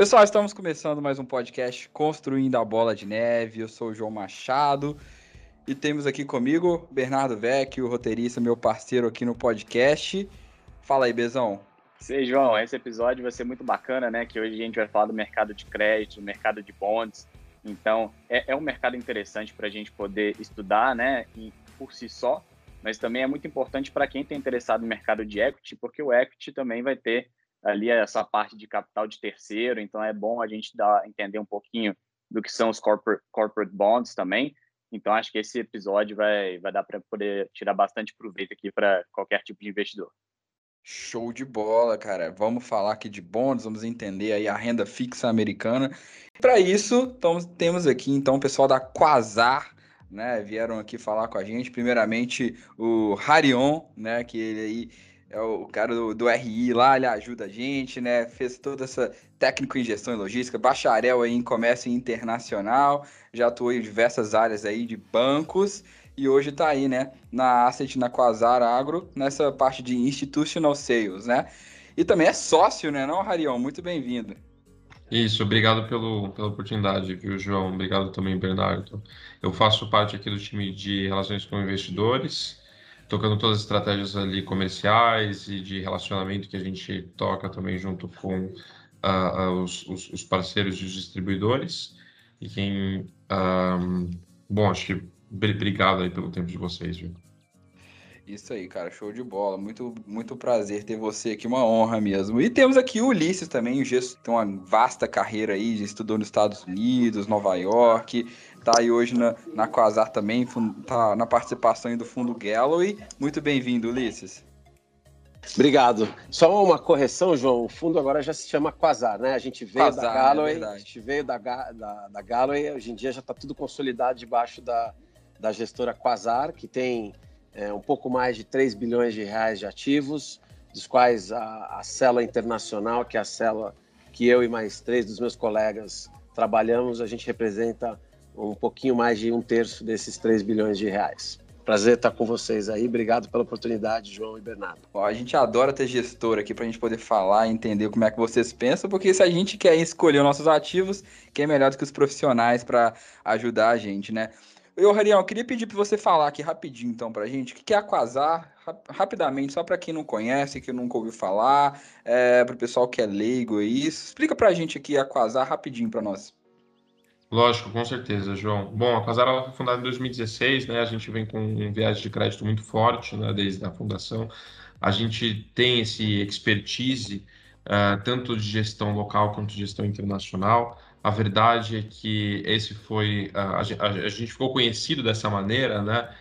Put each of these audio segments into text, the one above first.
Pessoal, estamos começando mais um podcast Construindo a Bola de Neve. Eu sou o João Machado e temos aqui comigo Bernardo Vecchio, roteirista, meu parceiro aqui no podcast. Fala aí, Bezão. Sei, João, esse episódio vai ser muito bacana, né? Que hoje a gente vai falar do mercado de crédito, do mercado de bonds. Então, é, é um mercado interessante para a gente poder estudar, né? E, por si só, mas também é muito importante para quem está interessado no mercado de equity, porque o equity também vai ter ali essa parte de capital de terceiro, então é bom a gente dar, entender um pouquinho do que são os corporate, corporate bonds também. Então acho que esse episódio vai, vai dar para poder tirar bastante proveito aqui para qualquer tipo de investidor. Show de bola, cara. Vamos falar aqui de bonds, vamos entender aí a renda fixa americana. Para isso, temos aqui então o pessoal da Quasar, né? Vieram aqui falar com a gente. Primeiramente, o Harion, né? Que ele aí é o cara do, do RI lá, ele ajuda a gente, né? Fez toda essa técnico em gestão e logística, bacharel aí em comércio internacional, já atuou em diversas áreas aí de bancos e hoje está aí, né, na Asset na Quasar Agro, nessa parte de institutional sales, né? E também é sócio, né, não, Rarion? Muito bem-vindo. Isso, obrigado pelo, pela oportunidade, viu, João? Obrigado também, Bernardo. Eu faço parte aqui do time de relações com investidores, tocando todas as estratégias ali comerciais e de relacionamento que a gente toca também junto com uh, os, os, os, parceiros e os distribuidores. E quem. Um, bom, acho que obrigado aí pelo tempo de vocês, viu? Isso aí, cara, show de bola. Muito, muito prazer ter você aqui, uma honra mesmo. E temos aqui o Ulisses também, o Gesso tem uma vasta carreira aí, estudou nos Estados Unidos, Nova York, tá aí hoje na, na Quasar também, tá na participação do Fundo Galloway. Muito bem-vindo, Ulisses. Obrigado. Só uma correção, João. O fundo agora já se chama Quasar, né? A gente veio Quasar, da Galloway, é a gente veio da, da, da Galloway, hoje em dia já está tudo consolidado debaixo da, da gestora Quasar, que tem é, um pouco mais de 3 bilhões de reais de ativos, dos quais a, a célula internacional, que é a célula que eu e mais três dos meus colegas trabalhamos, a gente representa um pouquinho mais de um terço desses 3 bilhões de reais. Prazer estar com vocês aí. Obrigado pela oportunidade, João e Bernardo. a gente adora ter gestor aqui para a gente poder falar e entender como é que vocês pensam, porque se a gente quer escolher os nossos ativos, quem é melhor do que os profissionais para ajudar a gente, né? Eu, Rarião, queria pedir para você falar aqui rapidinho, então, para a gente, o que é a Quasar, rapidamente, só para quem não conhece, que nunca ouviu falar, é, para o pessoal que é leigo aí. Explica para a gente aqui a Quasar rapidinho para nós. Lógico, com certeza, João. Bom, a Quasar ela foi fundada em 2016, né? A gente vem com um viagem de crédito muito forte, né? Desde a fundação. A gente tem esse expertise, uh, tanto de gestão local quanto de gestão internacional. A verdade é que esse foi... Uh, a, a, a gente ficou conhecido dessa maneira, né?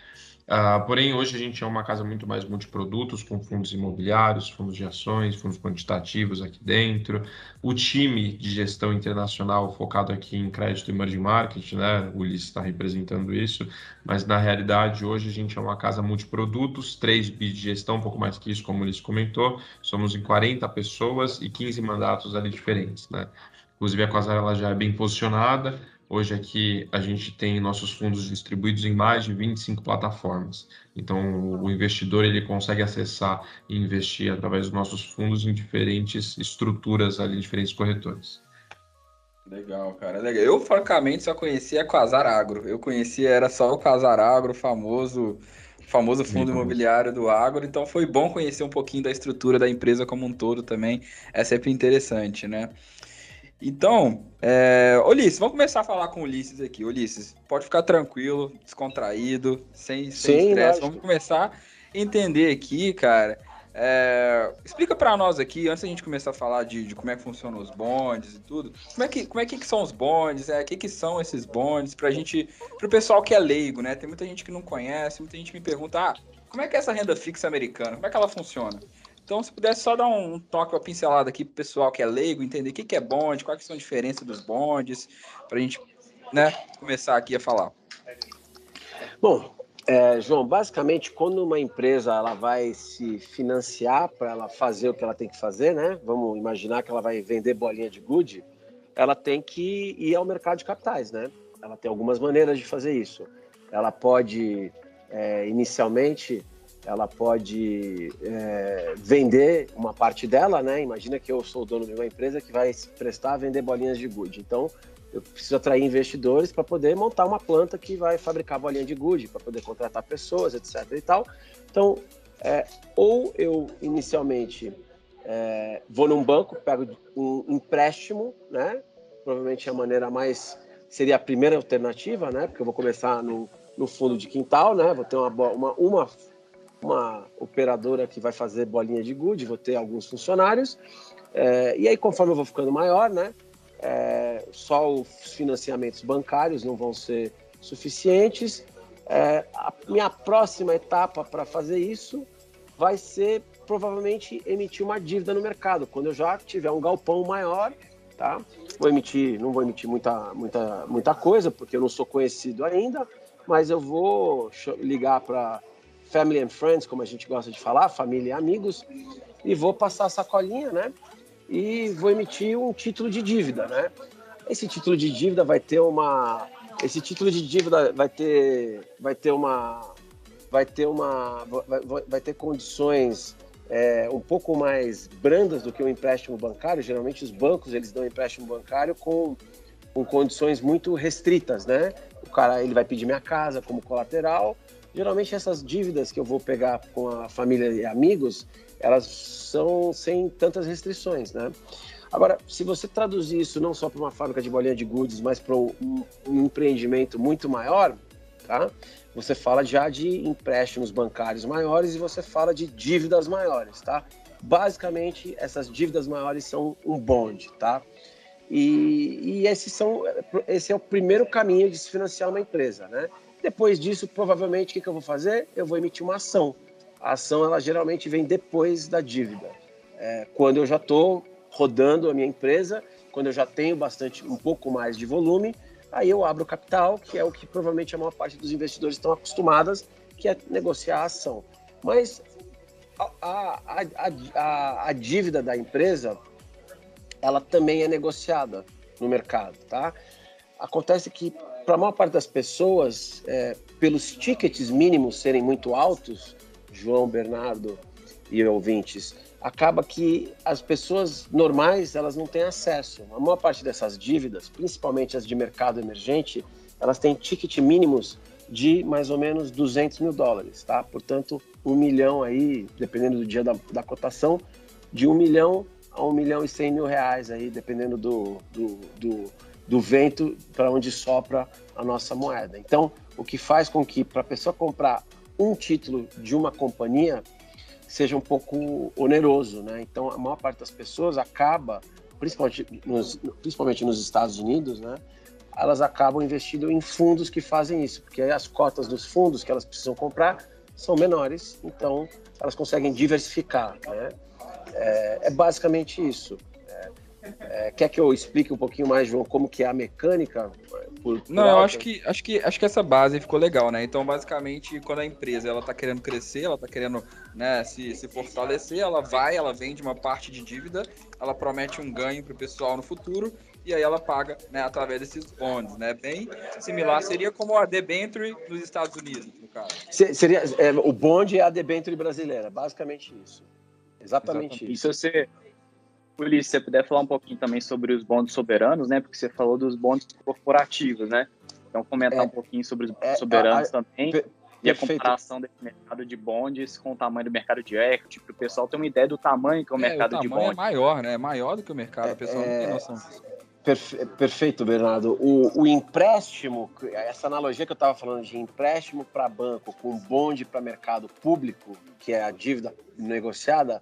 Uh, porém, hoje a gente é uma casa muito mais multiprodutos, com fundos imobiliários, fundos de ações, fundos quantitativos aqui dentro. O time de gestão internacional focado aqui em crédito e emerging market, né? O Ulisses está representando isso, mas na realidade hoje a gente é uma casa multiprodutos, 3 bi de gestão, um pouco mais que isso, como o Ulisses comentou. Somos em 40 pessoas e 15 mandatos ali diferentes, né? Inclusive a Quasar ela já é bem posicionada, Hoje aqui a gente tem nossos fundos distribuídos em mais de 25 plataformas. Então o investidor ele consegue acessar e investir através dos nossos fundos em diferentes estruturas ali, diferentes corretores. Legal, cara. Legal. Eu, francamente, só conhecia Quasar Agro. Eu conhecia, era só o Quasar Agro, famoso famoso fundo imobiliário do agro, então foi bom conhecer um pouquinho da estrutura da empresa como um todo também, é sempre interessante, né? Então, é... Ulisses, vamos começar a falar com o Ulisses aqui. Ulisses, pode ficar tranquilo, descontraído, sem estresse. Vamos começar a entender aqui, cara. É... Explica para nós aqui, antes da gente começar a falar de, de, como é que funcionam os bondes e tudo, como é que, como é que são os bondes, é, o que, que são esses bondes, pra gente, pro pessoal que é leigo, né? Tem muita gente que não conhece, muita gente me pergunta, ah, como é que é essa renda fixa americana? Como é que ela funciona? Então, se pudesse só dar um toque, uma pincelada aqui para o pessoal que é leigo, entender o que, que é bonde, quais são as diferenças dos bondes, para a gente né, começar aqui a falar. Bom, é, João, basicamente, quando uma empresa ela vai se financiar para ela fazer o que ela tem que fazer, né? Vamos imaginar que ela vai vender bolinha de gude, ela tem que ir ao mercado de capitais, né? Ela tem algumas maneiras de fazer isso. Ela pode, é, inicialmente, ela pode é, vender uma parte dela, né? Imagina que eu sou dono de uma empresa que vai prestar a vender bolinhas de gude. Então, eu preciso atrair investidores para poder montar uma planta que vai fabricar bolinha de gude, para poder contratar pessoas, etc. e tal. Então, é, ou eu inicialmente é, vou num banco, pego um empréstimo, né? Provavelmente a maneira mais seria a primeira alternativa, né? Porque eu vou começar no, no fundo de quintal, né? Vou ter uma, uma, uma, uma operadora que vai fazer bolinha de gude, vou ter alguns funcionários. É, e aí, conforme eu vou ficando maior, né? É, só os financiamentos bancários não vão ser suficientes. É, a minha próxima etapa para fazer isso vai ser provavelmente emitir uma dívida no mercado, quando eu já tiver um galpão maior, tá? Vou emitir, não vou emitir muita, muita, muita coisa, porque eu não sou conhecido ainda, mas eu vou ligar para family and friends, como a gente gosta de falar, família e amigos, e vou passar a sacolinha, né? e vou emitir um título de dívida, né? Esse título de dívida vai ter uma, esse título de dívida vai ter, vai ter uma, vai ter uma, vai, vai ter condições é, um pouco mais brandas do que o empréstimo bancário. Geralmente os bancos eles dão empréstimo bancário com, com condições muito restritas, né? O cara ele vai pedir minha casa como colateral. Geralmente essas dívidas que eu vou pegar com a família e amigos, elas são sem tantas restrições, né? Agora, se você traduzir isso não só para uma fábrica de bolinha de goods, mas para um, empreendimento muito maior, tá? Você fala já de empréstimos bancários maiores e você fala de dívidas maiores, tá? Basicamente, essas dívidas maiores são um bond, tá? E, e esses são, esse é o primeiro caminho de se financiar uma empresa, né? Depois disso, provavelmente, o que, que eu vou fazer? Eu vou emitir uma ação a ação ela geralmente vem depois da dívida. É, quando eu já estou rodando a minha empresa, quando eu já tenho bastante, um pouco mais de volume, aí eu abro capital, que é o que provavelmente a maior parte dos investidores estão acostumadas, que é negociar a ação. Mas a, a, a, a dívida da empresa, ela também é negociada no mercado, tá? Acontece que para a maior parte das pessoas, é, pelos tickets mínimos serem muito altos, João, Bernardo e ouvintes, acaba que as pessoas normais elas não têm acesso. A maior parte dessas dívidas, principalmente as de mercado emergente, elas têm ticket mínimos de mais ou menos 200 mil dólares, tá? Portanto, um milhão aí, dependendo do dia da, da cotação, de um milhão a um milhão e cem mil reais aí, dependendo do, do, do, do vento para onde sopra a nossa moeda. Então, o que faz com que para a pessoa comprar um título de uma companhia seja um pouco oneroso, né? Então a maior parte das pessoas acaba, principalmente nos, principalmente nos Estados Unidos, né? Elas acabam investindo em fundos que fazem isso, porque as cotas dos fundos que elas precisam comprar são menores, então elas conseguem diversificar, né? É, é basicamente isso. É, quer que eu explique um pouquinho mais, João, como que é a mecânica? Por, por Não, eu acho que, acho, que, acho que essa base ficou legal, né? Então, basicamente, quando a empresa ela tá querendo crescer, ela está querendo né, se, se fortalecer, ela vai, ela vende uma parte de dívida, ela promete um ganho para o pessoal no futuro, e aí ela paga né, através desses bonds, né? Bem similar, seria como a debenture nos Estados Unidos, no caso. Seria, é, o bond é a debenture brasileira, basicamente isso. Exatamente, Exatamente. isso. E se você Ulisses, se você puder falar um pouquinho também sobre os bondes soberanos, né? Porque você falou dos bondes corporativos, né? Então, comentar é, um pouquinho sobre os bondes é, soberanos a, a, também. Per, e a comparação desse mercado de bondes com o tamanho do mercado de equity, para o pessoal ter uma ideia do tamanho que é o é, mercado o de é bondes. é maior, né? É maior do que o mercado, o pessoal não tem é, noção perfeito, Bernardo. O, o, empréstimo, essa analogia que eu estava falando de empréstimo para banco com bonde para mercado público, que é a dívida negociada,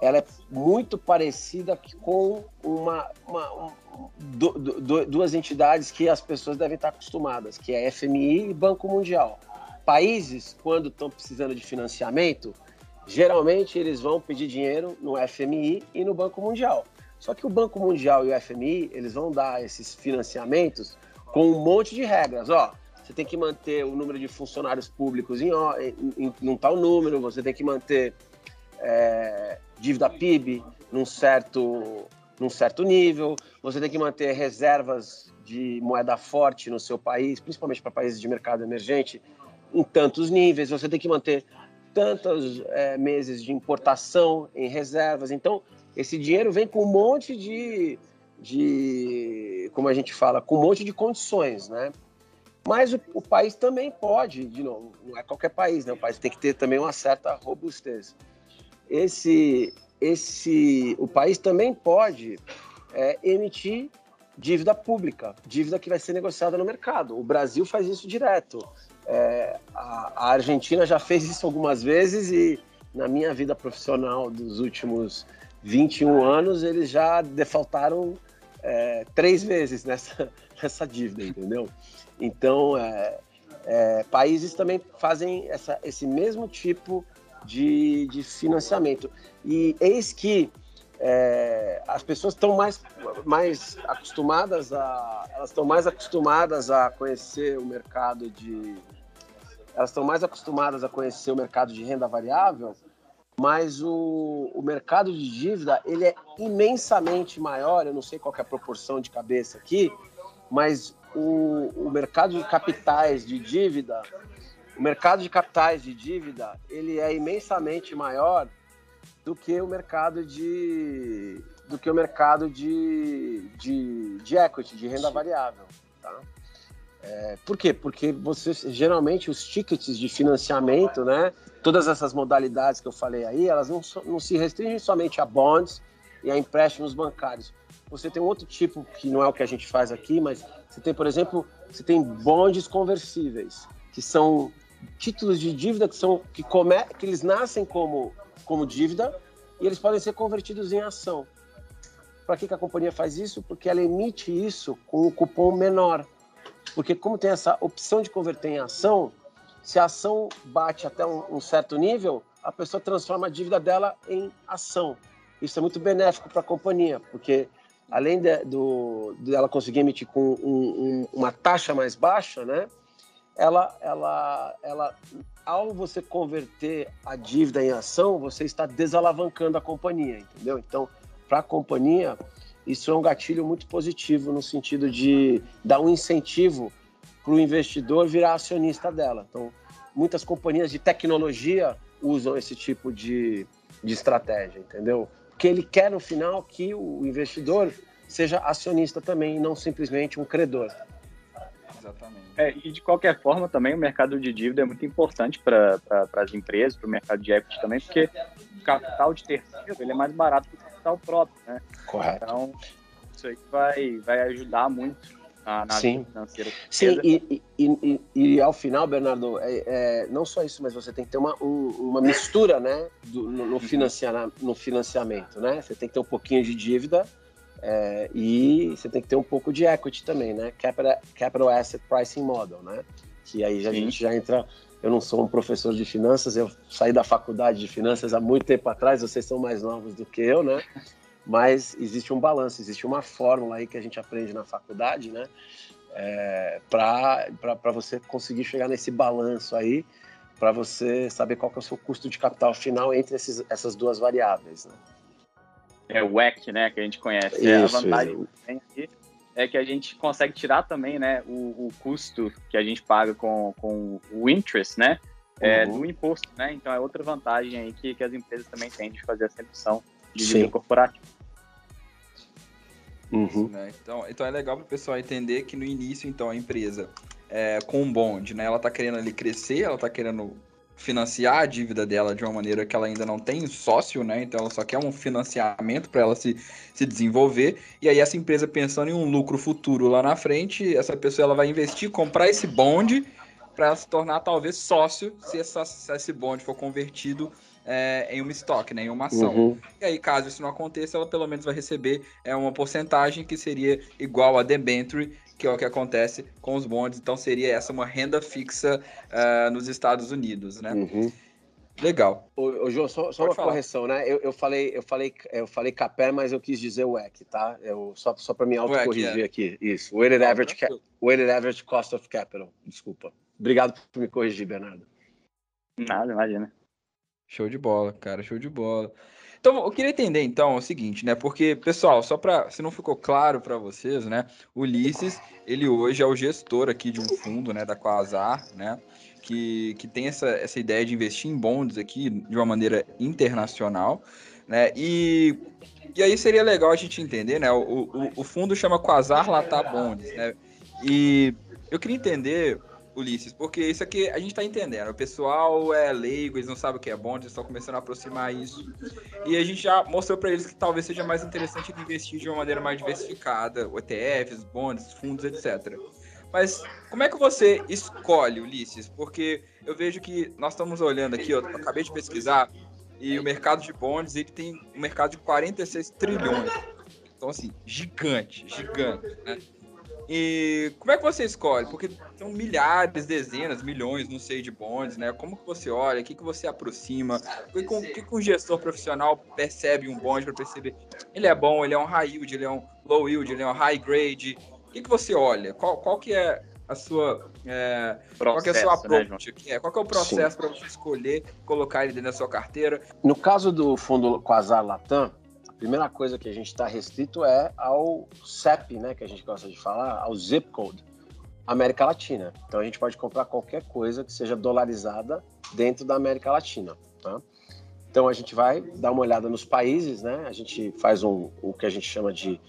ela é muito parecida com uma, uma um, do, do, duas entidades que as pessoas devem estar acostumadas, que é FMI e Banco Mundial. Países, quando estão precisando de financiamento, geralmente eles vão pedir dinheiro no FMI e no Banco Mundial. Só que o Banco Mundial e o FMI, eles vão dar esses financiamentos com um monte de regras. Ó, você tem que manter o número de funcionários públicos em, em, em, em um tal número, você tem que manter é, dívida PIB num certo, num certo nível, você tem que manter reservas de moeda forte no seu país, principalmente para países de mercado emergente, em tantos níveis, você tem que manter tantos é, meses de importação em reservas. Então, esse dinheiro vem com um monte de, de como a gente fala, com um monte de condições, né? Mas o, o, país também pode, de novo, não é qualquer país, né? O país tem que ter também uma certa robustez. Esse, esse, o país também pode é, emitir dívida pública, dívida que vai ser negociada no mercado. O Brasil faz isso direto. É, a, a, Argentina já fez isso algumas vezes e na minha vida profissional dos últimos 21 anos eles já defaltaram é, três vezes nessa, nessa dívida, entendeu? Então, é, é, países também fazem essa, esse mesmo tipo de, de financiamento. E eis que é, as pessoas estão mais, mais acostumadas a elas estão mais acostumadas a conhecer o mercado de elas estão mais acostumadas a conhecer o mercado de renda variável mas o, o mercado de dívida ele é imensamente maior eu não sei qual é a proporção de cabeça aqui mas o, o mercado de capitais de dívida o mercado de capitais de dívida ele é imensamente maior do que o mercado de do que o mercado de, de, de equity, de renda variável. Tá? É, por quê? Porque você geralmente os tickets de financiamento, né, todas essas modalidades que eu falei aí, elas não, não se restringem somente a bonds e a empréstimos bancários. Você tem um outro tipo que não é o que a gente faz aqui, mas você tem, por exemplo, você tem bonds conversíveis, que são títulos de dívida que são que, come, que eles nascem como como dívida e eles podem ser convertidos em ação. Para que, que a companhia faz isso? Porque ela emite isso com o cupom menor. Porque como tem essa opção de converter em ação, se a ação bate até um, um certo nível, a pessoa transforma a dívida dela em ação. Isso é muito benéfico para a companhia, porque além de, do, de ela conseguir emitir com um, um, uma taxa mais baixa, né, ela, ela, ela, ao você converter a dívida em ação, você está desalavancando a companhia, entendeu? Então, para a companhia, isso é um gatilho muito positivo no sentido de dar um incentivo para o investidor virar acionista dela. Então, muitas companhias de tecnologia usam esse tipo de, de estratégia, entendeu? Porque ele quer, no final, que o investidor seja acionista também, não simplesmente um credor. Exatamente. É, e de qualquer forma, também o mercado de dívida é muito importante para as empresas, para o mercado de equity também, porque o capital de terceiro ele é mais barato que o capital próprio, né? Correto. Então, isso aí vai, vai ajudar muito na, na Sim. financeira. Sim, e, e, e, e, ao final, Bernardo, é, é, não só isso, mas você tem que ter uma, um, uma mistura né, do, no, no, uhum. no financiamento, né? Você tem que ter um pouquinho de dívida é, e você tem que ter um pouco de equity também, né? Capital, capital Asset Pricing Model, né? Que aí já, a gente já entra. Eu não sou um professor de finanças, eu saí da faculdade de finanças há muito tempo atrás, vocês são mais novos do que eu, né? Mas existe um balanço, existe uma fórmula aí que a gente aprende na faculdade, né? É, para você conseguir chegar nesse balanço aí, para você saber qual que é o seu custo de capital final entre esses, essas duas variáveis, né? É o WEC, né, que a gente conhece. Isso, é a vantagem aqui é que a gente consegue tirar também, né, o, o, custo que a gente paga com, com o interest, né, é, uhum. do imposto, né. Então é outra vantagem aí que, que as empresas também têm de fazer essa redução de dívida corporativa. Uhum. Né? Então, então é legal para o pessoal entender que no início, então, a empresa é, com um bonde, né, ela está querendo ali crescer, ela está querendo financiar a dívida dela de uma maneira que ela ainda não tem sócio, né? Então ela só quer um financiamento para ela se, se desenvolver. E aí essa empresa pensando em um lucro futuro lá na frente, essa pessoa ela vai investir, comprar esse bonde para se tornar talvez sócio se, essa, se esse bonde for convertido é, em uma estoque, né, em uma ação. Uhum. E aí, caso isso não aconteça, ela pelo menos vai receber é, uma porcentagem que seria igual a debenture que é o que acontece com os bondes. Então seria essa uma renda fixa uh, nos Estados Unidos, né? Uhum. Legal. Ô, ô João, só, só uma falar. correção, né? Eu, eu, falei, eu falei, eu falei capé, mas eu quis dizer WEC, tá? Eu, só só para me autocorrigir é. aqui. Isso. Weighted average, weighted average cost of capital. Desculpa. Obrigado por me corrigir, Bernardo. Nada, imagina. Show de bola, cara, show de bola. Então, eu queria entender, então, o seguinte, né? Porque, pessoal, só para se não ficou claro para vocês, né? Ulisses, ele hoje é o gestor aqui de um fundo, né, da Quasar, né? Que, que tem essa, essa ideia de investir em bonds aqui de uma maneira internacional, né? E, e aí seria legal a gente entender, né? O, o, o fundo chama Quasar Latar Bonds, né? E eu queria entender Ulisses, porque isso aqui a gente está entendendo. O pessoal é leigo, eles não sabem o que é bonde, eles estão começando a aproximar isso. E a gente já mostrou para eles que talvez seja mais interessante investir de uma maneira mais diversificada, ETFs, bonds, fundos, etc. Mas como é que você escolhe, Ulisses? Porque eu vejo que nós estamos olhando aqui, eu acabei de pesquisar, e o mercado de bonds ele tem um mercado de 46 trilhões. Então, assim, gigante, gigante, né? E como é que você escolhe? Porque são milhares, dezenas, milhões, não sei, de bonds, né? Como que você olha? O que, que você aproxima? O que, que, que um gestor profissional percebe um bond para perceber? Ele é bom, ele é um high yield, ele é um low yield, ele é um high grade. O que, que você olha? Qual, qual que é a sua é, processo, qual que é a sua né, approach? Né, qual que é o processo para você escolher colocar ele dentro da sua carteira? No caso do fundo Quasar Latam, primeira coisa que a gente está restrito é ao CEP, né, que a gente gosta de falar, ao zip code América Latina. Então a gente pode comprar qualquer coisa que seja dolarizada dentro da América Latina, tá? Então a gente vai dar uma olhada nos países, né? A gente faz um, o que a gente chama de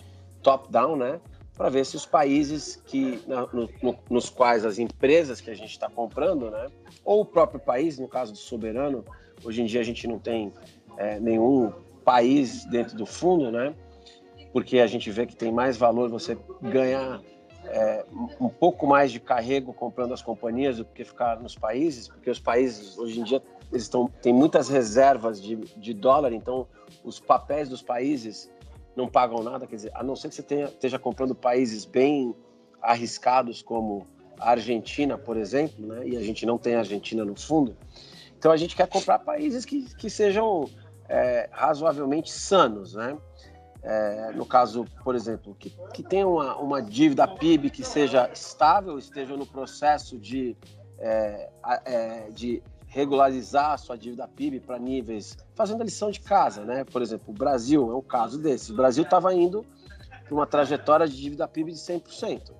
top-down, né? Para ver se os países que no, no, nos quais as empresas que a gente está comprando, né? Ou o próprio país, no caso do soberano, hoje em dia a gente não tem é, nenhum país dentro do fundo, né? Porque a gente vê que tem mais valor você ganhar é, um pouco mais de carrego comprando as companhias do que ficar nos países, porque os países hoje em dia eles estão têm muitas reservas de, de dólar, então os papéis dos países não pagam nada, quer dizer, a não ser que você tenha, esteja comprando países bem arriscados como a Argentina, por exemplo, né? E a gente não tem a Argentina no fundo. Então a gente quer comprar países que, que sejam é, razoavelmente sanos, né? É, no caso, por exemplo, que, que tenha uma, uma dívida PIB que seja estável, esteja no processo de, é, é, de regularizar a sua dívida PIB para níveis, fazendo a lição de casa, né? Por exemplo, o Brasil é um caso desse. O Brasil estava indo para uma trajetória de dívida PIB de 100%.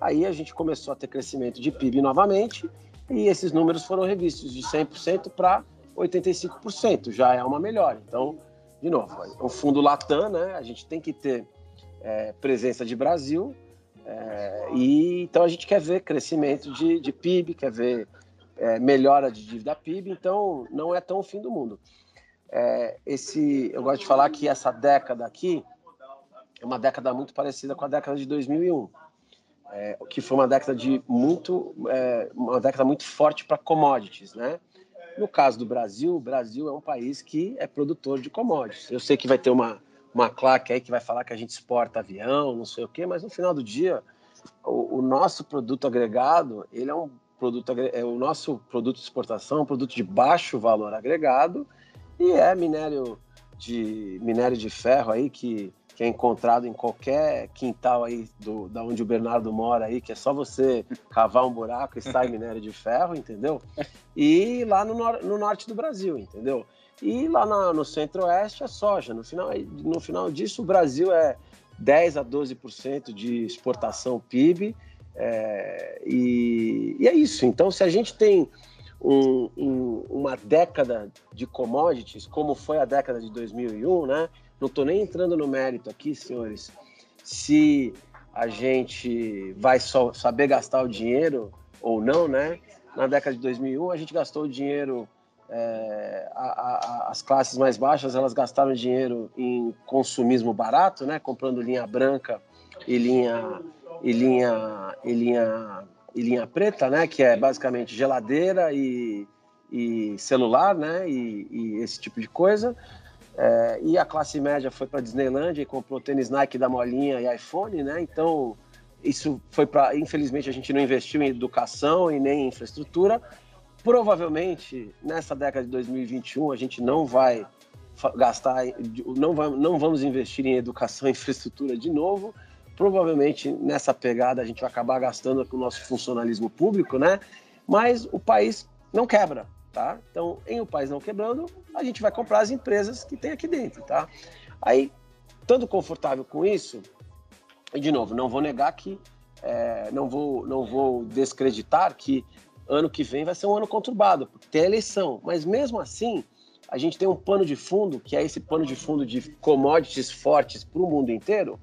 Aí a gente começou a ter crescimento de PIB novamente e esses números foram revistos de 100% para 85%, já é uma melhora. Então, de novo, o fundo Latam, né? A gente tem que ter é, presença de Brasil é, e então a gente quer ver crescimento de, de PIB, quer ver é, melhora de dívida PIB, então não é tão o fim do mundo. É, esse, eu gosto de falar que essa década aqui é uma década muito parecida com a década de 2001. É, que foi uma década de muito é, uma década muito forte para commodities, né? No caso do Brasil, o Brasil é um país que é produtor de commodities. Eu sei que vai ter uma, uma claque aí que vai falar que a gente exporta avião, não sei o quê, mas no final do dia, o, o nosso produto agregado, ele é um produto, é o nosso produto de exportação, um produto de baixo valor agregado e é minério de minério de ferro aí que que é encontrado em qualquer quintal aí do, da onde o Bernardo mora aí, que é só você cavar um buraco e sai minério de ferro, entendeu? E lá no, nor no norte do Brasil, entendeu? E lá na, no centro-oeste é soja. No final, no final disso, o Brasil é 10 a 12% de exportação PIB. É, e, e, é isso. Então, se a gente tem um, um, uma década de commodities, como foi a década de 2001, né? Não estou nem entrando no mérito aqui, senhores, se a gente vai só saber gastar o dinheiro ou não, né? Na década de 2001, a gente gastou o dinheiro, é, a, a, as classes mais baixas, elas gastaram dinheiro em consumismo barato, né? Comprando linha branca e linha, e linha, e linha, e linha preta, né? Que é basicamente geladeira e, e celular, né? E, e esse tipo de coisa. É, e a classe média foi para Disneyland e comprou tênis Nike da Molinha e iPhone, né? Então, isso foi para. Infelizmente, a gente não investiu em educação e nem em infraestrutura. Provavelmente, nessa década de 2021, a gente não vai gastar, não, não vamos investir em educação e infraestrutura de novo. Provavelmente, nessa pegada, a gente vai acabar gastando com o nosso funcionalismo público, né? Mas o país não quebra. tá? Então, em o país não quebrando, a gente vai comprar as empresas que tem aqui dentro, tá? Aí, estando confortável com isso, e de novo, não vou negar que, é, não, vou, não vou descreditar que ano que vem vai ser um ano conturbado, porque tem eleição, mas mesmo assim, a gente tem um pano de fundo, que é esse pano de fundo de commodities fortes para o mundo inteiro,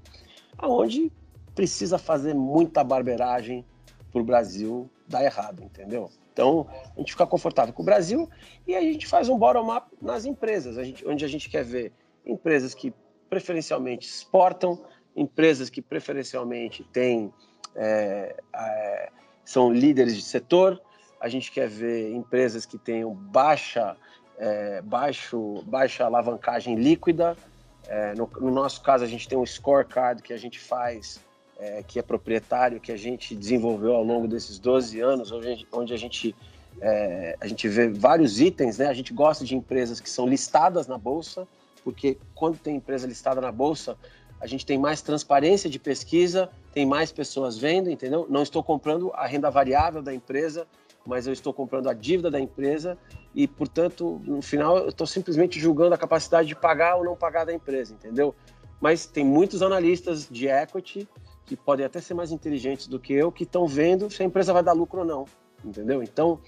aonde precisa fazer muita barberagem para o Brasil dar errado, entendeu? Então, a gente fica confortável com o Brasil e a gente faz um bottom-up nas empresas, a gente, onde a gente quer ver empresas que preferencialmente exportam, empresas que preferencialmente têm, é, é, são líderes de setor, a gente quer ver empresas que tenham baixa, é, baixo, baixa alavancagem líquida. É, no, no, nosso caso, a gente tem um scorecard que a gente faz é, que é proprietário, que a gente desenvolveu ao longo desses 12 anos, onde, onde a, gente, é, a gente vê vários itens, né? A gente gosta de empresas que são listadas na Bolsa, porque quando tem empresa listada na Bolsa, a gente tem mais transparência de pesquisa, tem mais pessoas vendo, entendeu? Não estou comprando a renda variável da empresa, mas eu estou comprando a dívida da empresa e, portanto, no final eu estou simplesmente julgando a capacidade de pagar ou não pagar da empresa, entendeu? Mas tem muitos analistas de equity que podem até ser mais inteligentes do que eu, que estão vendo se a empresa vai dar lucro ou não, entendeu? Então,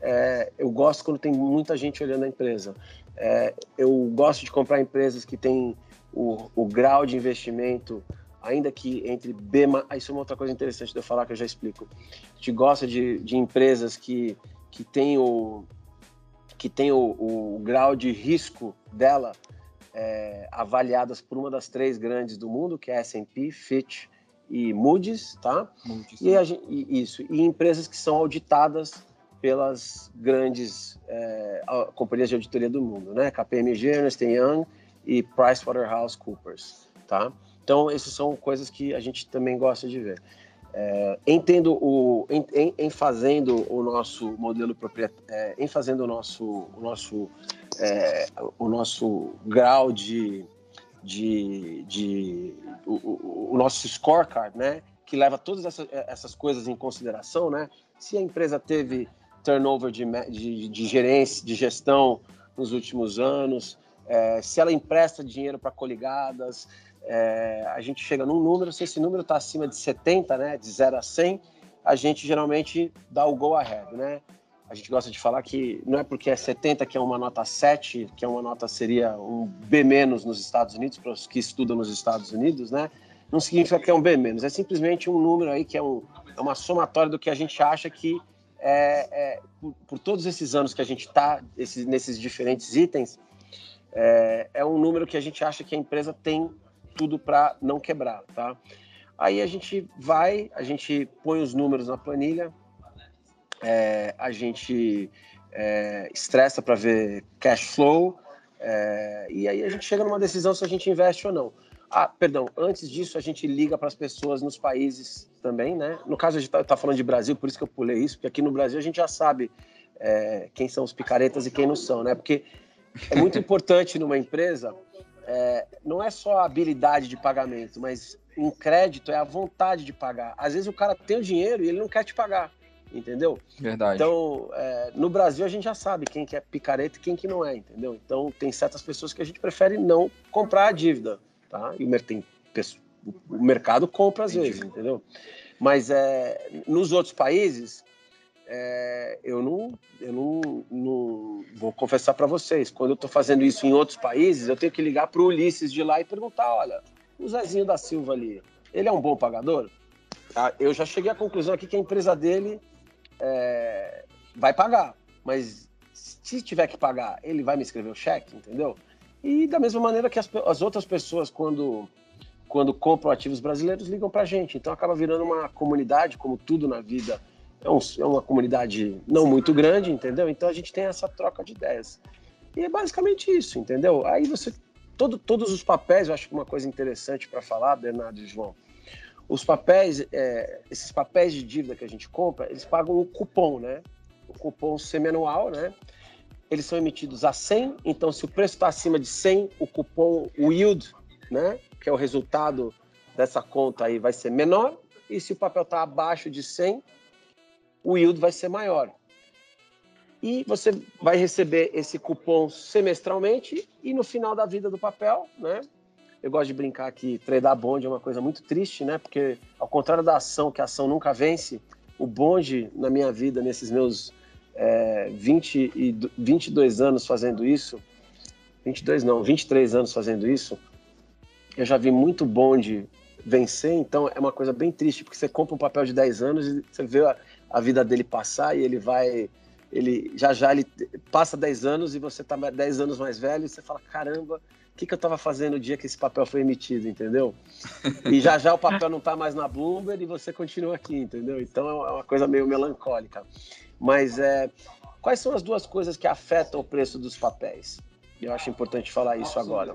é, eu gosto quando tem muita gente olhando a empresa. É, eu gosto de comprar empresas que têm o, o, grau de investimento, ainda que entre B, ah, isso é uma outra coisa interessante de eu falar que eu já explico. A gente gosta de, de empresas que, que têm o, que tem o, o grau de risco dela é, avaliadas por uma das três grandes do mundo, que é S&P, Fitch e Moody's, tá? Moody's, e, a, e, isso, e empresas que são auditadas pelas grandes é, companhias de auditoria do mundo, né? KPMG, Ernst Young e PricewaterhouseCoopers, tá? Então, essas são coisas que a gente também gosta de ver. É, entendo o, em, em, em, fazendo o nosso modelo proprietário, é, em fazendo o nosso, o nosso, é, o nosso grau de de, de o, o, nosso scorecard, né, que leva todas essas, essas coisas em consideração, né? Se a empresa teve turnover de, de, de gerência, de gestão nos últimos anos, é, se ela empresta dinheiro para coligadas, é, a gente chega num número, se esse número está acima de 70, né, de 0 a 100, a gente geralmente dá o go ahead, né? a gente gosta de falar que não é porque é 70 que é uma nota 7, que é uma nota seria um B- nos Estados Unidos, para os que estudam nos Estados Unidos, né? Não significa que é um B-, é simplesmente um número aí que é, um, é uma somatória do que a gente acha que é, é por, por, todos esses anos que a gente está nesses diferentes itens, é, é um número que a gente acha que a empresa tem tudo para não quebrar, tá? Aí a gente vai, a gente põe os números na planilha, é, a gente é, estressa para ver cash flow, é, e aí a gente chega numa decisão se a gente investe ou não. Ah, perdão, antes disso a gente liga para as pessoas nos países também, né? No caso a gente está tá falando de Brasil, por isso que eu pulei isso, porque aqui no Brasil a gente já sabe é, quem são os picaretas e quem não são, né? Porque é muito importante numa empresa, é, não é só a habilidade de pagamento, mas em crédito é a vontade de pagar. Às vezes o cara tem o dinheiro e ele não quer te pagar entendeu? Verdade. Então, é, no Brasil a gente já sabe quem que é picareta e quem que não é, entendeu? Então, tem certas pessoas que a gente prefere não comprar a dívida, tá? E o, tem, o mercado compra às Entendi. vezes, entendeu? Mas é, nos outros países, é, eu, não, eu não, não vou confessar para vocês, quando eu estou fazendo isso em outros países, eu tenho que ligar para o Ulisses de lá e perguntar, olha, o Zezinho da Silva ali, ele é um bom pagador? Ah, eu já cheguei à conclusão aqui que a empresa dele é, vai pagar. Mas se tiver que pagar, ele vai me escrever o cheque, entendeu? E da mesma maneira que as, as outras pessoas, quando, quando compram ativos brasileiros, ligam para a gente. Então acaba virando uma comunidade, como tudo na vida. É, um, é uma comunidade não muito grande, entendeu? Então a gente tem essa troca de ideias. E é basicamente isso, entendeu? Aí você. Todo, todos os papéis, eu acho que uma coisa interessante para falar, Bernardo e João, os papéis, é, esses papéis de dívida que a gente compra, eles pagam o cupom, né? O cupom semianual, né? Eles são emitidos a 100, então se o preço está acima de 100, o cupom, yield, né? Que é o resultado dessa conta aí, vai ser menor. E se o papel está abaixo de 100, o yield vai ser maior. e você vai receber esse cupom semestralmente e no final da vida do papel, né? Eu gosto de brincar que tradar bonde é uma coisa muito triste, né? Porque ao contrário da ação, que a ação nunca vence, o bonde na minha vida, nesses meus é, 20 e 22 anos fazendo isso, 22 não, 23 anos fazendo isso, eu já vi muito bonde vencer, então é uma coisa bem triste, porque você compra um papel de 10 anos e você vê a, a vida dele passar e ele vai ele já já ele passa 10 anos e você está 10 anos mais velho e você fala, caramba, o que, que eu estava fazendo no dia que esse papel foi emitido, entendeu? E já já o papel não está mais na Bloomberg e você continua aqui, entendeu? Então é uma coisa meio melancólica. Mas é, quais são as duas coisas que afetam o preço dos papéis? Eu acho importante falar isso agora.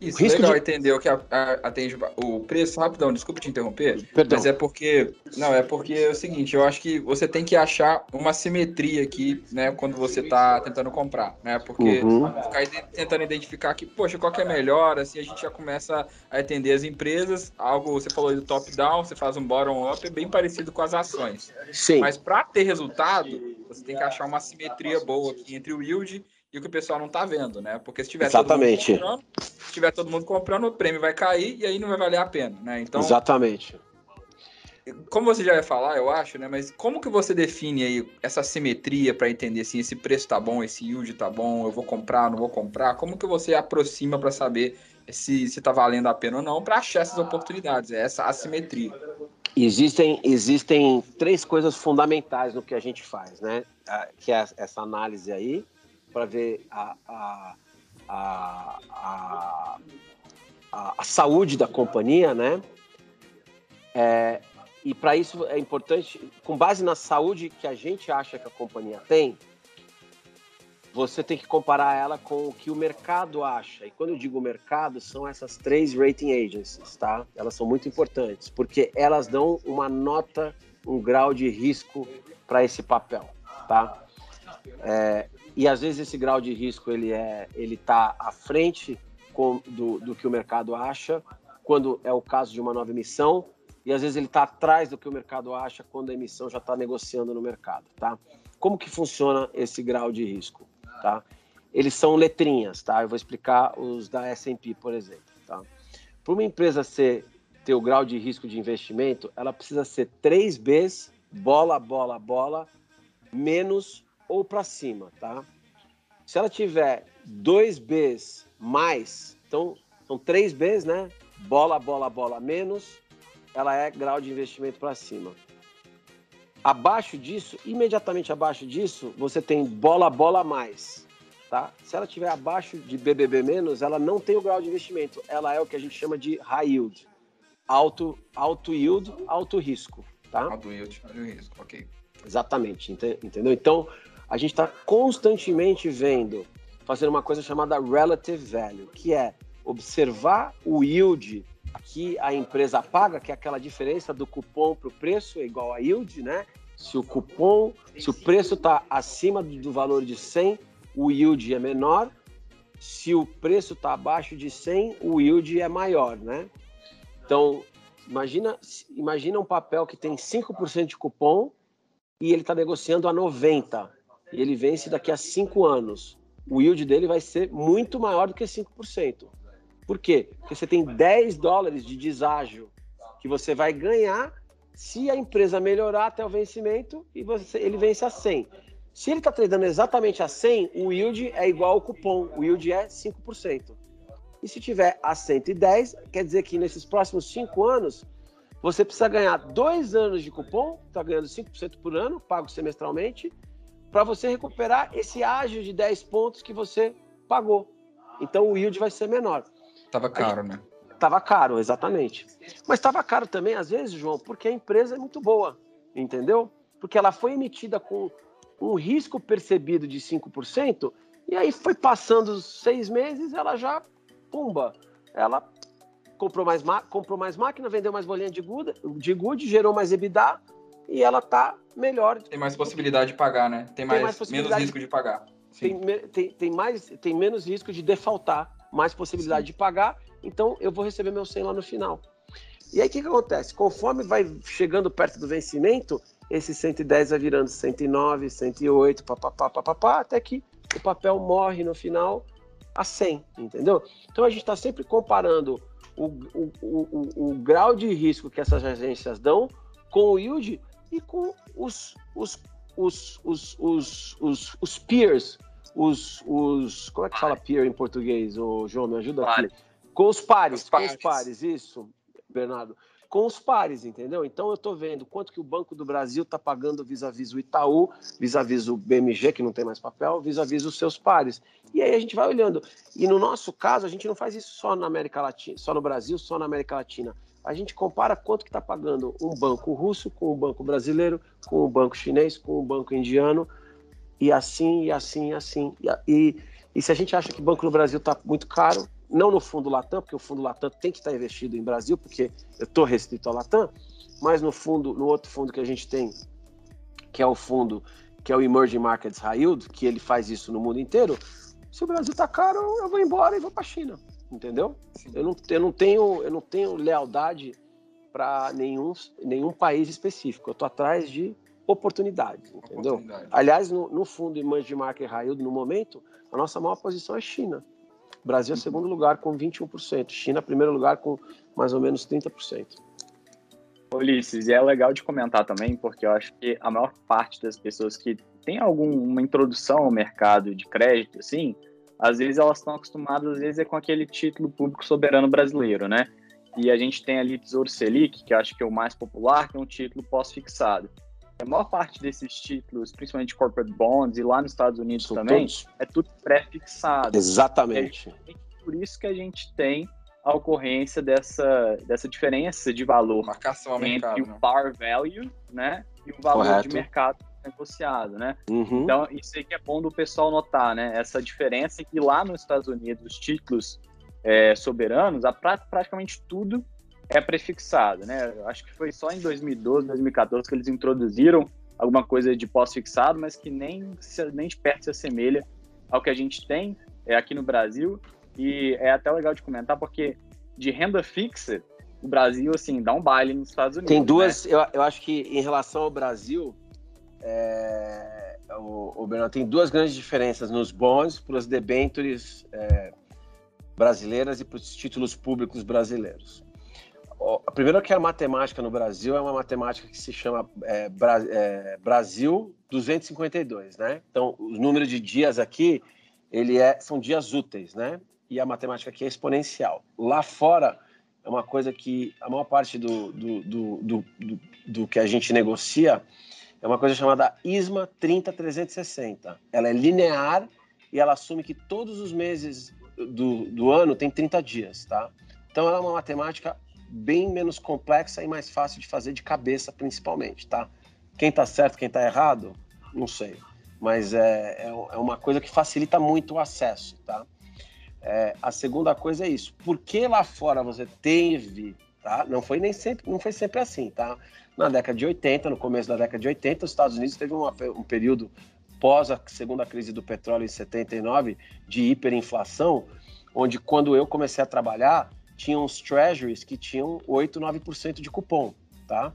Isso, Risco legal de... entender o que atende o preço. Rapidão, desculpa te interromper. Perdão. Mas é porque. Não, é porque é o seguinte, eu acho que você tem que achar uma simetria aqui, né, quando você está tentando comprar, né? Porque uhum. ficar tentando identificar que, poxa, qual que é melhor, assim a gente já começa a atender as empresas. Algo, você falou do top-down, você faz um bottom-up, é bem parecido com as ações. Sim. Mas para ter resultado, você tem que achar uma simetria boa aqui entre o yield e o que o pessoal não está vendo, né? Porque se tiver Exatamente. todo mundo comprando, se tiver todo mundo comprando, o prêmio vai cair e aí não vai valer a pena, né? Então, Exatamente. Como você já vai falar, eu acho, né? Mas como que você define aí essa simetria para entender assim, esse preço tá bom, esse yield tá bom, eu vou comprar, não vou comprar? Como que você aproxima para saber se se tá valendo a pena ou não para achar essas oportunidades, é essa assimetria? Existem, existem três coisas fundamentais no que a gente faz, né? Que é essa análise aí, para ver a, a, a, a, saúde da companhia, né? É, e para isso é importante, com base na saúde que a gente acha que a companhia tem, você tem que comparar ela com o que o mercado acha. E quando eu digo mercado, são essas três rating agencies, tá? Elas são muito importantes, porque elas dão uma nota, um grau de risco para esse papel, tá? É, e às vezes esse grau de risco ele é ele está à frente com, do, do que o mercado acha quando é o caso de uma nova emissão e às vezes ele está atrás do que o mercado acha quando a emissão já está negociando no mercado, tá? Como que funciona esse grau de risco, tá? Eles são letrinhas, tá? Eu vou explicar os da S&P, por exemplo, tá? Para uma empresa ser ter o grau de risco de investimento, ela precisa ser 3 Bs, bola, bola, bola, menos ou para cima, tá? Se ela tiver dois Bs mais, então são três Bs, né? Bola, bola, bola menos, ela é grau de investimento para cima. Abaixo disso, imediatamente abaixo disso, você tem bola, bola mais, tá? Se ela tiver abaixo de BBB menos, ela não tem o grau de investimento. Ela é o que a gente chama de high yield, alto, alto yield, alto risco, tá? Alto yield, alto risco, ok. Exatamente, entendeu? Então, a gente está constantemente vendo, fazendo uma coisa chamada relative value, que é observar o yield que a empresa paga, que é aquela diferença do cupom para o preço, é igual a yield, né? Se o cupom, se o preço está acima do valor de 100, o yield é menor. Se o preço está abaixo de 100, o yield é maior, né? Então, imagina, imagina um papel que tem 5% de cupom e ele está negociando a 90 e ele vence daqui a cinco anos, o yield dele vai ser muito maior do que 5%. Por quê? Porque você tem 10 dólares de deságio que você vai ganhar se a empresa melhorar até o vencimento e você, ele vence a 100. Se ele está tradando exatamente a 100, o yield é igual ao cupom, o yield é 5%. E se tiver a 110, quer dizer que nesses próximos 5 anos, você precisa ganhar dois anos de cupom, está ganhando 5% por ano, pago semestralmente, para você recuperar esse ágio de 10 pontos que você pagou. Então o yield vai ser menor. Tava caro, né? Tava caro, exatamente. Mas tava caro também, às vezes, João, porque a empresa é muito boa, entendeu? Porque ela foi emitida com um risco percebido de 5%, e aí foi passando seis meses, ela já, pumba, ela comprou mais, comprou mais máquina, vendeu mais bolinha de good, de good gerou mais EBITDA, e ela tá melhor. Tem mais possibilidade de pagar, né? Tem mais, tem mais menos risco de pagar. Tem, tem, tem, mais, tem menos risco de defaultar, mais possibilidade Sim. de pagar, então eu vou receber meu 100 lá no final. E aí o que, que acontece? Conforme vai chegando perto do vencimento, esse 110 vai virando 109, 108, papapá, papapá, até que o papel morre no final a 100, entendeu? Então a gente está sempre comparando o, o, o, o, grau de risco que essas agências dão com o yield e com os, os, os, os, os, os, os peers, os, os. Como é que fala peer em português? Ô, João, me ajuda aqui. Com os pares, os pares. com os pares, isso, Bernardo com os pares, entendeu? Então eu estou vendo quanto que o Banco do Brasil está pagando vis-à-vis o Itaú, vis-à-vis o BMG, que não tem mais papel, vis-à-vis os seus pares. E aí a gente vai olhando. E no nosso caso, a gente não faz isso só na América Latina, só no Brasil, só na América Latina. A gente compara quanto que está pagando um banco russo com um banco brasileiro, com um banco chinês, com um banco indiano, e assim, e assim, e assim. E, e, se a gente acha que o Banco do Brasil está muito caro, não no fundo Latam, porque o fundo Latam tem que estar investido em Brasil, porque eu estou restrito ao Latam, mas no fundo, no outro fundo que a gente tem, que é o fundo que é o Emerging Markets High Yield, que ele faz isso no mundo inteiro. Se o Brasil está caro, eu vou embora e vou para a China, entendeu? Eu não, eu não tenho eu não tenho lealdade para nenhum nenhum país específico. Eu estou atrás de oportunidades, entendeu? Oportunidade. Aliás, no, no fundo Emerging Market High Yield, no momento, a nossa maior posição é China. Brasil é segundo lugar com 21%, China primeiro lugar com mais ou menos 30%. Ulisses, e é legal de comentar também, porque eu acho que a maior parte das pessoas que tem alguma introdução ao mercado de crédito, assim, às vezes elas estão acostumadas, às vezes, é com aquele título público soberano brasileiro, né? E a gente tem ali Tesouro Selic, que acho que é o mais popular, que é um título pós-fixado. A maior parte desses títulos, principalmente corporate bonds e lá nos Estados Unidos São também, todos... é tudo pré-fixado. Exatamente. É por isso que a gente tem a ocorrência dessa, dessa diferença de valor Marcação entre mercado, o né? par value né, e o valor Correto. de mercado negociado, né? Uhum. Então, isso aí que é bom do pessoal notar, né? Essa diferença que lá nos Estados Unidos, os títulos é, soberanos, a, praticamente tudo é prefixado, né? Acho que foi só em 2012, 2014 que eles introduziram alguma coisa de pós-fixado, mas que nem, nem de perto se assemelha ao que a gente tem é, aqui no Brasil. E é até legal de comentar, porque de renda fixa, o Brasil, assim, dá um baile nos Estados Unidos. Tem duas, né? eu, eu acho que em relação ao Brasil, é, o, o Bernardo, tem duas grandes diferenças nos bonds para as debentures é, brasileiras e para os títulos públicos brasileiros. A primeira que é a matemática no Brasil é uma matemática que se chama é, Bra é, Brasil 252, né? Então, o número de dias aqui, ele é, são dias úteis, né? E a matemática aqui é exponencial. Lá fora, é uma coisa que a maior parte do, do, do, do, do que a gente negocia é uma coisa chamada ISMA 30360. Ela é linear e ela assume que todos os meses do, do ano tem 30 dias, tá? Então, ela é uma matemática bem menos complexa e mais fácil de fazer de cabeça, principalmente, tá? Quem tá certo, quem tá errado, não sei. Mas é, é, é uma coisa que facilita muito o acesso, tá? É, a segunda coisa é isso. Por que lá fora você teve, tá? Não foi nem sempre, não foi sempre assim, tá? Na década de 80, no começo da década de 80, os Estados Unidos teve uma, um período pós a segunda crise do petróleo em 79 de hiperinflação, onde quando eu comecei a trabalhar, tinham os treasuries que tinham 8, 9% de cupom, tá?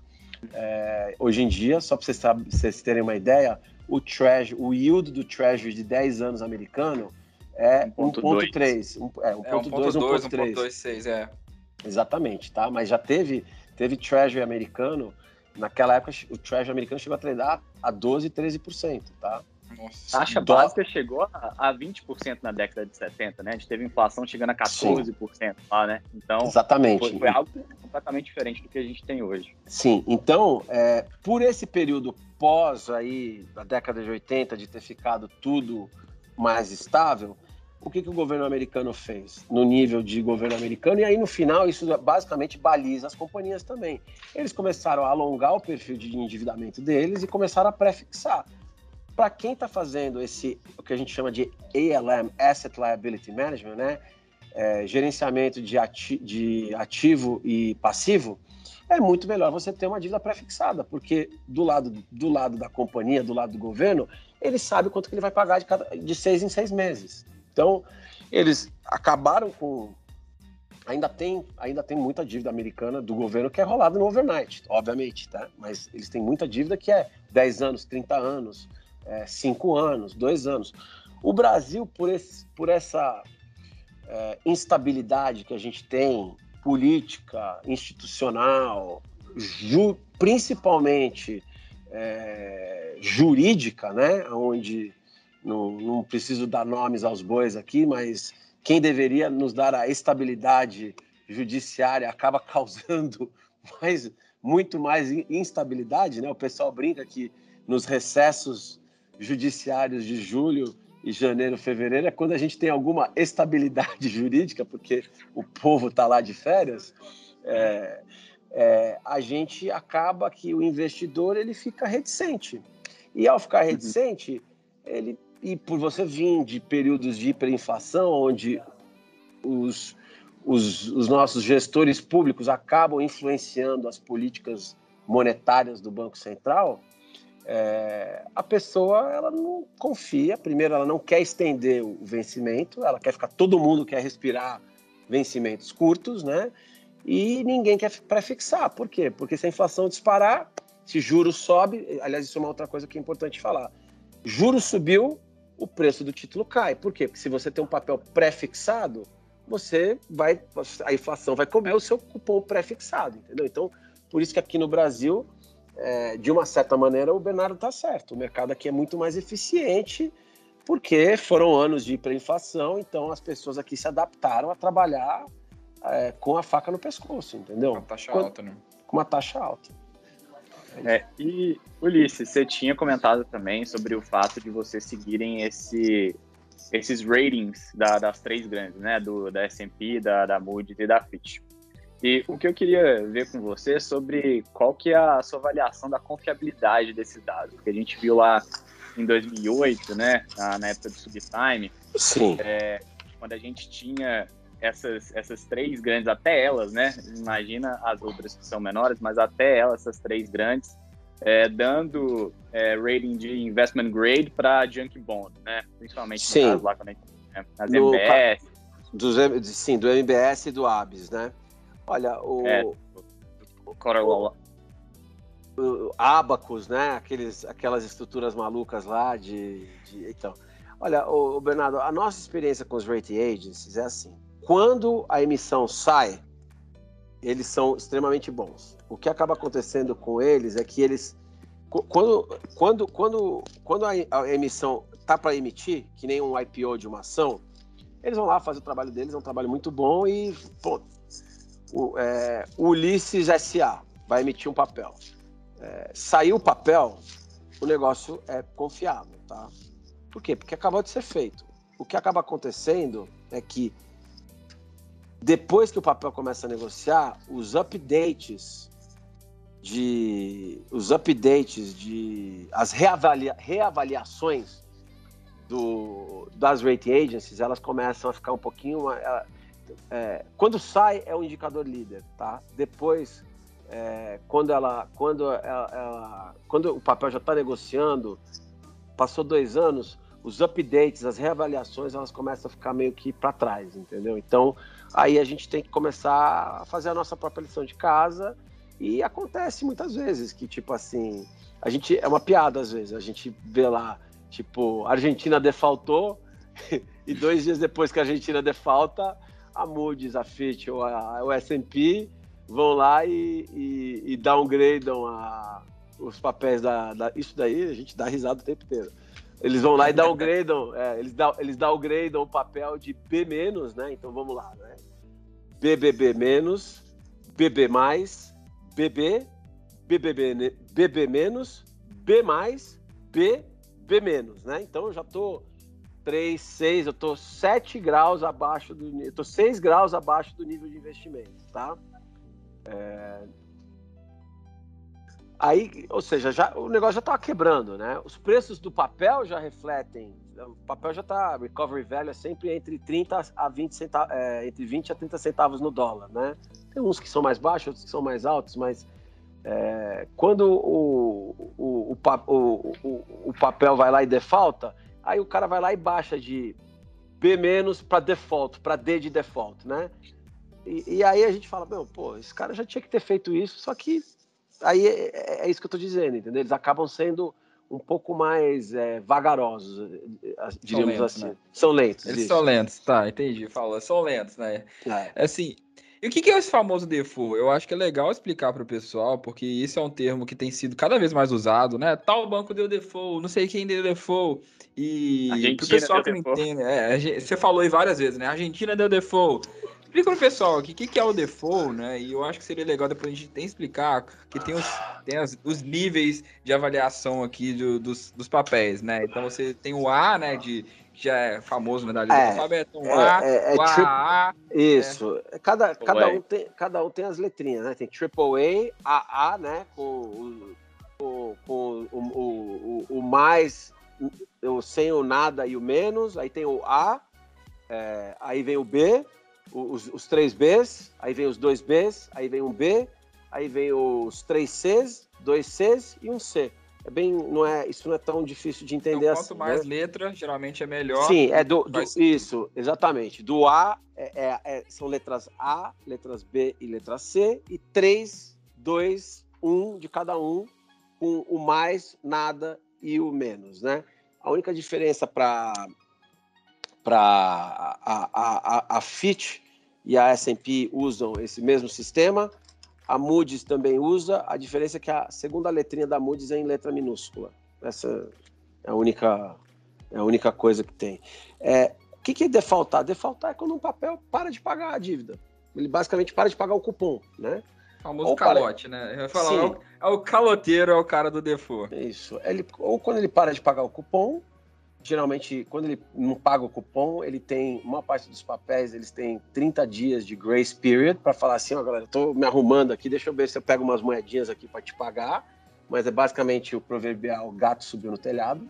É, hoje em dia, só para vocês, vocês, terem uma ideia, o, treasury, o yield do treasury de 10 anos americano é 1.3. Um, é, 1.2, 1.3. é. Exatamente, tá? Mas já teve, teve treasury americano, naquela época o treasury americano chegou a treinar a 12, 13%, tá? Nossa, a taxa dó... básica chegou a, a 20% na década de 70, né? A gente teve inflação chegando a 14% Sim. lá, né? Então, Exatamente. Foi, foi, algo completamente diferente do que a gente tem hoje. Sim, então, é, por esse período pós aí, da década de 80, de ter ficado tudo mais estável, o que, que o governo americano fez no nível de governo americano? E aí, no final, isso basicamente baliza as companhias também. Eles começaram a alongar o perfil de endividamento deles e começaram a prefixar para quem está fazendo esse, o que a gente chama de ALM, Asset Liability Management, né? É, gerenciamento de, ati de ativo e passivo, é muito melhor você ter uma dívida pré-fixada, porque do lado, do lado da companhia, do lado do governo, ele sabe quanto que ele vai pagar de, cada, de seis em seis meses. Então, eles acabaram com, ainda tem, ainda tem muita dívida americana do governo que é rolada no overnight, obviamente, tá? Mas eles têm muita dívida que é 10 anos, 30 anos, é, 5 anos, 2 anos. O Brasil, por, esse, por essa é, instabilidade que a gente tem, política, institucional, ju, principalmente é, jurídica, né? Onde não, não preciso dar nomes aos bois aqui, mas quem deveria nos dar a estabilidade judiciária acaba causando mais, muito mais instabilidade, né? O pessoal brinca que nos recessos judiciários de julho e janeiro, fevereiro é quando a gente tem alguma estabilidade jurídica, porque o povo está lá de férias. É, é, a gente acaba que o investidor ele fica reticente e ao ficar uhum. reticente ele e por você vir de períodos de hiperinflação, onde os, os, os nossos gestores públicos acabam influenciando as políticas monetárias do Banco Central, é, a pessoa ela não confia. Primeiro, ela não quer estender o vencimento, ela quer ficar. Todo mundo quer respirar vencimentos curtos, né? E ninguém quer prefixar. Por quê? Porque se a inflação disparar, se juros sobe, aliás, isso é uma outra coisa que é importante falar. Juros subiu, o preço do título cai. Por quê? Porque se você tem um papel pré-fixado, você vai. A inflação vai comer o seu cupom pré-fixado, entendeu? Então, por isso que aqui no Brasil, é, de uma certa maneira, o Bernardo está certo. O mercado aqui é muito mais eficiente, porque foram anos de hiperinflação, então as pessoas aqui se adaptaram a trabalhar é, com a faca no pescoço, entendeu? Com uma taxa alta, né? Com uma taxa alta. É, e, Ulisses, você tinha comentado também sobre o fato de vocês seguirem esse, esses ratings da, das três grandes, né? Do, da S&P, da, da Moody's e da Fitch. E o que eu queria ver com você é sobre qual que é a sua avaliação da confiabilidade desses dados. Porque a gente viu lá em 2008, né? Na, época do subprime. Sim. É, quando a gente tinha essas, essas três grandes, até elas, né? Imagina as outras que são menores, mas até elas, essas três grandes, é, dando é, rating de investment grade para junk bond, né? Principalmente sim. no caso lá quando a gente, né? as no, MBS. Dos, sim, do MBS e do ABS, né? Olha, o. É, o, o, o Abacus, né? Aqueles, aquelas estruturas malucas lá de. de então. Olha, o, Bernardo, a nossa experiência com os rating agencies é assim quando a emissão sai, eles são extremamente bons. O que acaba acontecendo com eles é que eles quando quando quando quando a, emissão tá para emitir, que nem um IPO de uma ação, eles vão lá fazer o trabalho deles, é um trabalho muito bom e pô, o, é, Ulisses SA vai emitir um papel. É, saiu o papel, o negócio é confiável, tá? Por quê? Porque acabou de ser feito. O que acaba acontecendo é que depois que o papel começa a negociar, os updates de os updates de as reavalia, reavaliações do, das rating agencies, elas começam a ficar um pouquinho é, é, quando sai é o indicador líder, tá? Depois é, quando ela quando ela, ela, quando o papel já está negociando, passou dois anos, os updates, as reavaliações, elas começam a ficar meio que para trás, entendeu? Então, aí a gente tem que começar a fazer a nossa própria lição de casa e acontece muitas vezes que, tipo assim, a gente, é uma piada às vezes, a gente vê lá, tipo, a Argentina defaltou e dois dias depois que a Argentina defalta, a Moody's, a Fitch ou a, o S&P vão lá e, e, e downgradam a, os papéis da, da, Isso daí a gente dá risada o tempo inteiro. Eles vão lá e downgradam, é, eles, dá, eles downgradam o papel de B-, né? Então vamos lá, né? BBB-, BB+, BB, BBB, BB-, B+, B, B-, né? Então eu já tô 3, 6, eu tô 7 graus abaixo do... Eu tô 6 graus abaixo do nível de investimento, tá? É, Aí, ou seja, já, o negócio já está quebrando, né? Os preços do papel já refletem. O papel já está, recovery value é sempre entre 30 a 20 centavos, é, entre 20 a 30 centavos no dólar, né? Tem uns que são mais baixos, outros que são mais altos, mas é, quando o, o, o, o, papel vai lá e defalta, aí o cara vai lá e baixa de B- para default, para D de default, né? E, e, aí a gente fala, meu, pô, esse cara já tinha que ter feito isso, só que aí é, é, é isso que eu estou dizendo, entendeu? Eles acabam sendo um pouco mais é, vagarosos, diríamos são lentos, assim. Né? São lentos. Eles isso. são lentos, tá, entendi. Falou, são lentos, né? É. Assim, e o que é esse famoso default? Eu acho que é legal explicar para o pessoal, porque isso é um termo que tem sido cada vez mais usado, né? Tal banco deu default, não sei quem deu default. E o pessoal que não entende, é, você falou aí várias vezes, né? A Argentina deu default. Explica pro pessoal aqui o que, que é o default, né? E eu acho que seria legal depois a gente tem explicar que tem os, tem as, os níveis de avaliação aqui do, dos, dos papéis, né? Então você tem o A, né? De, que já é famoso né, da lista é, do alfabeto, um é, A, é, é o A, Isso. É. Cada, cada, um tem, cada um tem as letrinhas, né? Tem AAA, AA, né? Com, o, com, com o, o, o, mais, o sem o nada e o menos. Aí tem o A, é, aí vem o B, os, os três Bs, aí vem os dois Bs, aí vem um B, aí vem os três Cs, dois Cs e um C. É bem, não é, isso não é tão difícil de entender então, quanto assim. Quanto mais né? letra, geralmente é melhor. Sim, é do, do isso, exatamente. Do A é, é, é, são letras A, letras B e letras C e três, dois, um de cada um, com o mais, nada e o menos, né? A única diferença para para a, a, a, a Fitch e a S&P usam esse mesmo sistema. A Moody's também usa. A diferença é que a segunda letrinha da Moody's é em letra minúscula. Essa é a única, é a única coisa que tem. É, o que, que é defaultar? Defaultar é quando um papel para de pagar a dívida. Ele basicamente para de pagar o cupom, né? O famoso ou calote, para... né? Falar, é o, é o, caloteiro, é o cara do default. Isso. Ele, ou quando ele para de pagar o cupom, geralmente, quando ele não paga o cupom, ele tem, uma parte dos papéis, eles têm 30 dias de grace period para falar assim, ó, oh, galera, tô me arrumando aqui, deixa eu ver se eu pego umas moedinhas aqui para te pagar, mas é basicamente o proverbial gato subiu no telhado.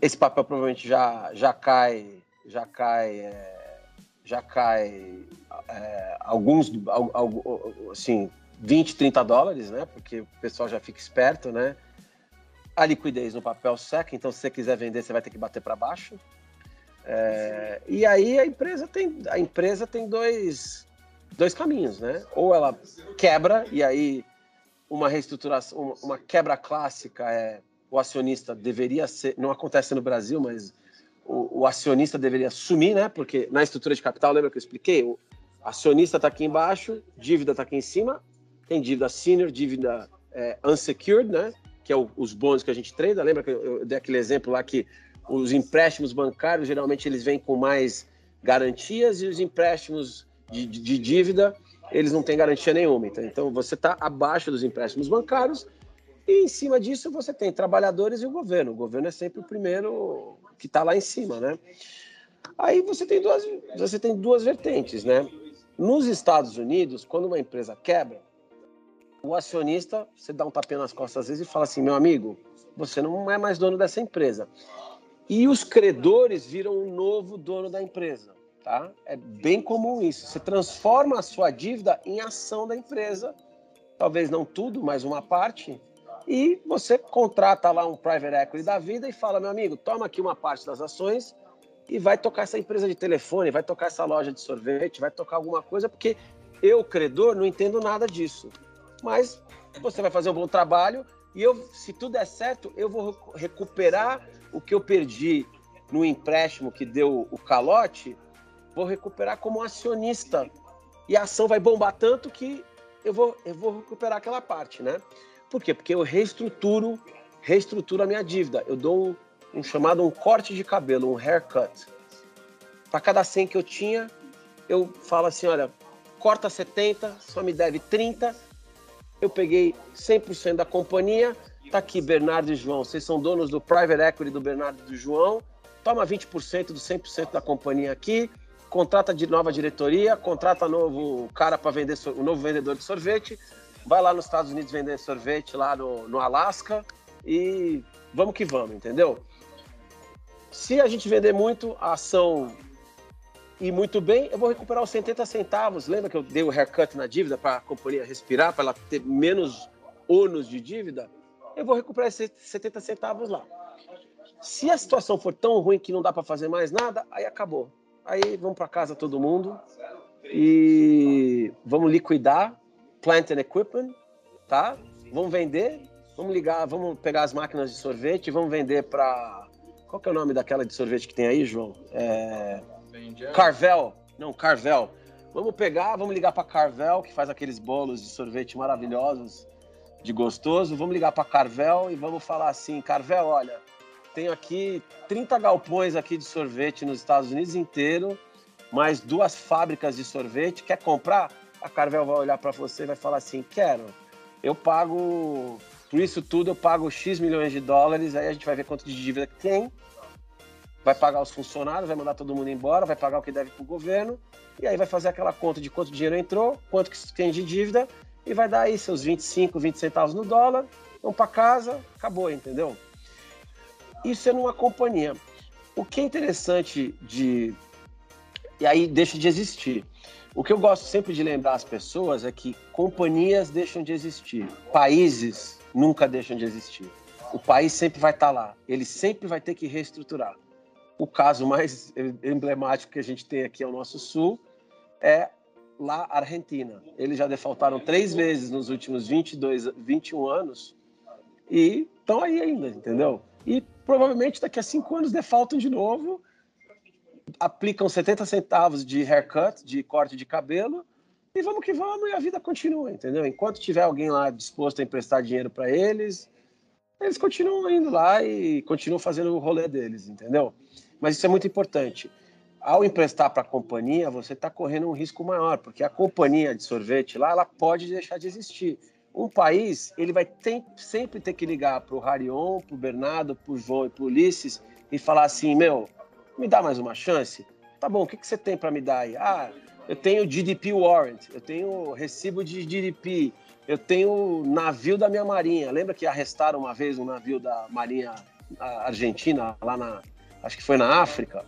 Esse papel provavelmente já, já cai, já cai, é, já cai é, alguns, assim, 20, 30 dólares, né, porque o pessoal já fica esperto, né, a liquidez no papel seca, então se você quiser vender, você vai ter que bater para baixo. É, e aí a empresa tem, a empresa tem dois, dois caminhos, né? Ou ela quebra, e aí uma reestruturação, uma quebra clássica é o acionista deveria ser, não acontece no Brasil, mas o, o acionista deveria sumir, né? Porque na estrutura de capital, lembra que eu expliquei? O acionista está aqui embaixo, dívida está aqui em cima, tem dívida senior, dívida é, unsecured, né? Que é o, os bônus que a gente treina. Lembra que eu, dei aquele exemplo lá que os empréstimos bancários geralmente eles vêm com mais garantias e os empréstimos de, de, de dívida eles não têm garantia nenhuma. Então, então você está abaixo dos empréstimos bancários e em cima disso você tem trabalhadores e o governo. O governo é sempre o primeiro que está lá em cima, né? Aí você tem duas, você tem duas vertentes, né? Nos Estados Unidos, quando uma empresa quebra, o acionista, você dá um tapinha nas costas às vezes e fala assim, meu amigo, você não é mais dono dessa empresa. E os credores viram um novo dono da empresa, tá? É bem comum isso. Você transforma a sua dívida em ação da empresa, talvez não tudo, mas uma parte, e você contrata lá um private equity da vida e fala, meu amigo, toma aqui uma parte das ações e vai tocar essa empresa de telefone, vai tocar essa loja de sorvete, vai tocar alguma coisa, porque eu, credor, não entendo nada disso mas você vai fazer um bom trabalho e eu, se tudo der certo, eu vou recuperar o que eu perdi no empréstimo que deu o calote, vou recuperar como acionista. E a ação vai bombar tanto que eu vou, eu vou recuperar aquela parte, né? Por quê? Porque eu reestruturo, reestruturo a minha dívida. Eu dou um, um chamado um corte de cabelo, um haircut. Para cada 100 que eu tinha, eu falo assim, olha, corta 70, só me deve 30, eu peguei 100% da companhia, tá aqui Bernardo e João, vocês são donos do private equity do Bernardo e do João, toma 20% do 100% da companhia aqui, contrata de nova diretoria, contrata novo cara para vender o novo vendedor de sorvete, vai lá nos Estados Unidos vender sorvete lá no, no Alasca e vamos que vamos, entendeu? Se a gente vender muito, a ação e muito bem, eu vou recuperar os 70 centavos. Lembra que eu dei o haircut na dívida para a companhia respirar, para ela ter menos ônus de dívida? Eu vou recuperar esses 70 centavos lá. Se a situação for tão ruim que não dá para fazer mais nada, aí acabou. Aí vamos para casa todo mundo e vamos liquidar plant and equipment, tá? Vamos vender, vamos ligar, vamos pegar as máquinas de sorvete, vamos vender para qual que é o nome daquela de sorvete que tem aí, João? É... Carvel, não Carvel. Vamos pegar, vamos ligar para Carvel que faz aqueles bolos de sorvete maravilhosos, de gostoso. Vamos ligar para Carvel e vamos falar assim, Carvel, olha, tenho aqui 30 galpões aqui de sorvete nos Estados Unidos inteiro mais duas fábricas de sorvete, quer comprar? A Carvel vai olhar para você e vai falar assim: quero. Eu pago, por isso tudo, eu pago X milhões de dólares, aí a gente vai ver quanto de dívida que tem, vai pagar os funcionários, vai mandar todo mundo embora, vai pagar o que deve para o governo, e aí vai fazer aquela conta de quanto dinheiro entrou, quanto que tem de dívida, e vai dar aí seus 25, 20 centavos no dólar, vão para casa, acabou, entendeu? Isso é numa companhia. O que é interessante de e aí deixa de existir. O que eu gosto sempre de lembrar as pessoas é que companhias deixam de existir, países nunca deixam de existir. O país sempre vai estar lá, ele sempre vai ter que reestruturar. O caso mais emblemático que a gente tem aqui ao nosso sul é lá Argentina. Eles já defaltaram três vezes nos últimos 22, 21 anos e estão aí ainda, entendeu? E provavelmente daqui a cinco anos defaltam de novo aplicam 70 centavos de haircut, de corte de cabelo, e vamos que vamos, e a vida continua, entendeu? Enquanto tiver alguém lá disposto a emprestar dinheiro para eles, eles continuam indo lá e continuam fazendo o rolê deles, entendeu? Mas isso é muito importante. Ao emprestar para a companhia, você está correndo um risco maior, porque a companhia de sorvete lá, ela pode deixar de existir. Um país, ele vai ter, sempre ter que ligar para o Harion, para o Bernardo, para o João e para o Ulisses e falar assim, meu, me dá mais uma chance? Tá bom, o que, que você tem para me dar aí? Ah, eu tenho GDP warrant, eu tenho recibo de GDP, eu tenho navio da minha marinha. Lembra que arrestaram uma vez um navio da marinha argentina lá na, acho que foi na África?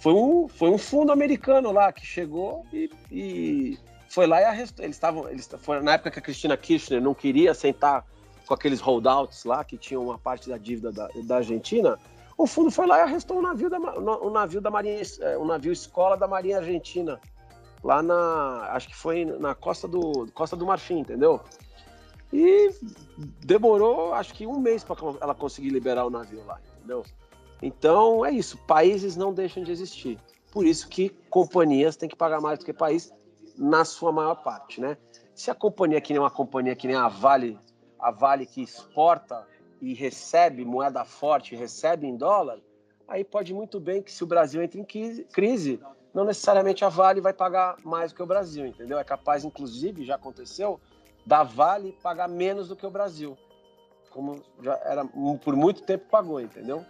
Foi um, foi um fundo americano lá que chegou e, e foi lá e arrestou. Eles estavam, eles foi na época que a Cristina Kirchner não queria sentar com aqueles holdouts lá que tinham uma parte da dívida da, da Argentina o fundo foi lá e arrestou um navio da, um navio da Marinha, é, um navio escola da Marinha Argentina, lá na, acho que foi na costa do, costa do Marfim, entendeu? E demorou, acho que um mês para ela conseguir liberar o navio lá, entendeu? Então é isso, países não deixam de existir. Por isso que companhias têm que pagar mais do que país na sua maior parte, né? Se a companhia que nem uma companhia que nem a Vale, a Vale que exporta e recebe moeda forte, recebe em dólar, aí pode muito bem que se o Brasil entra em crise, não necessariamente a Vale vai pagar mais do que o Brasil, entendeu? É capaz, inclusive, já aconteceu, da Vale pagar menos do que o Brasil, como já era por muito tempo pagou, entendeu?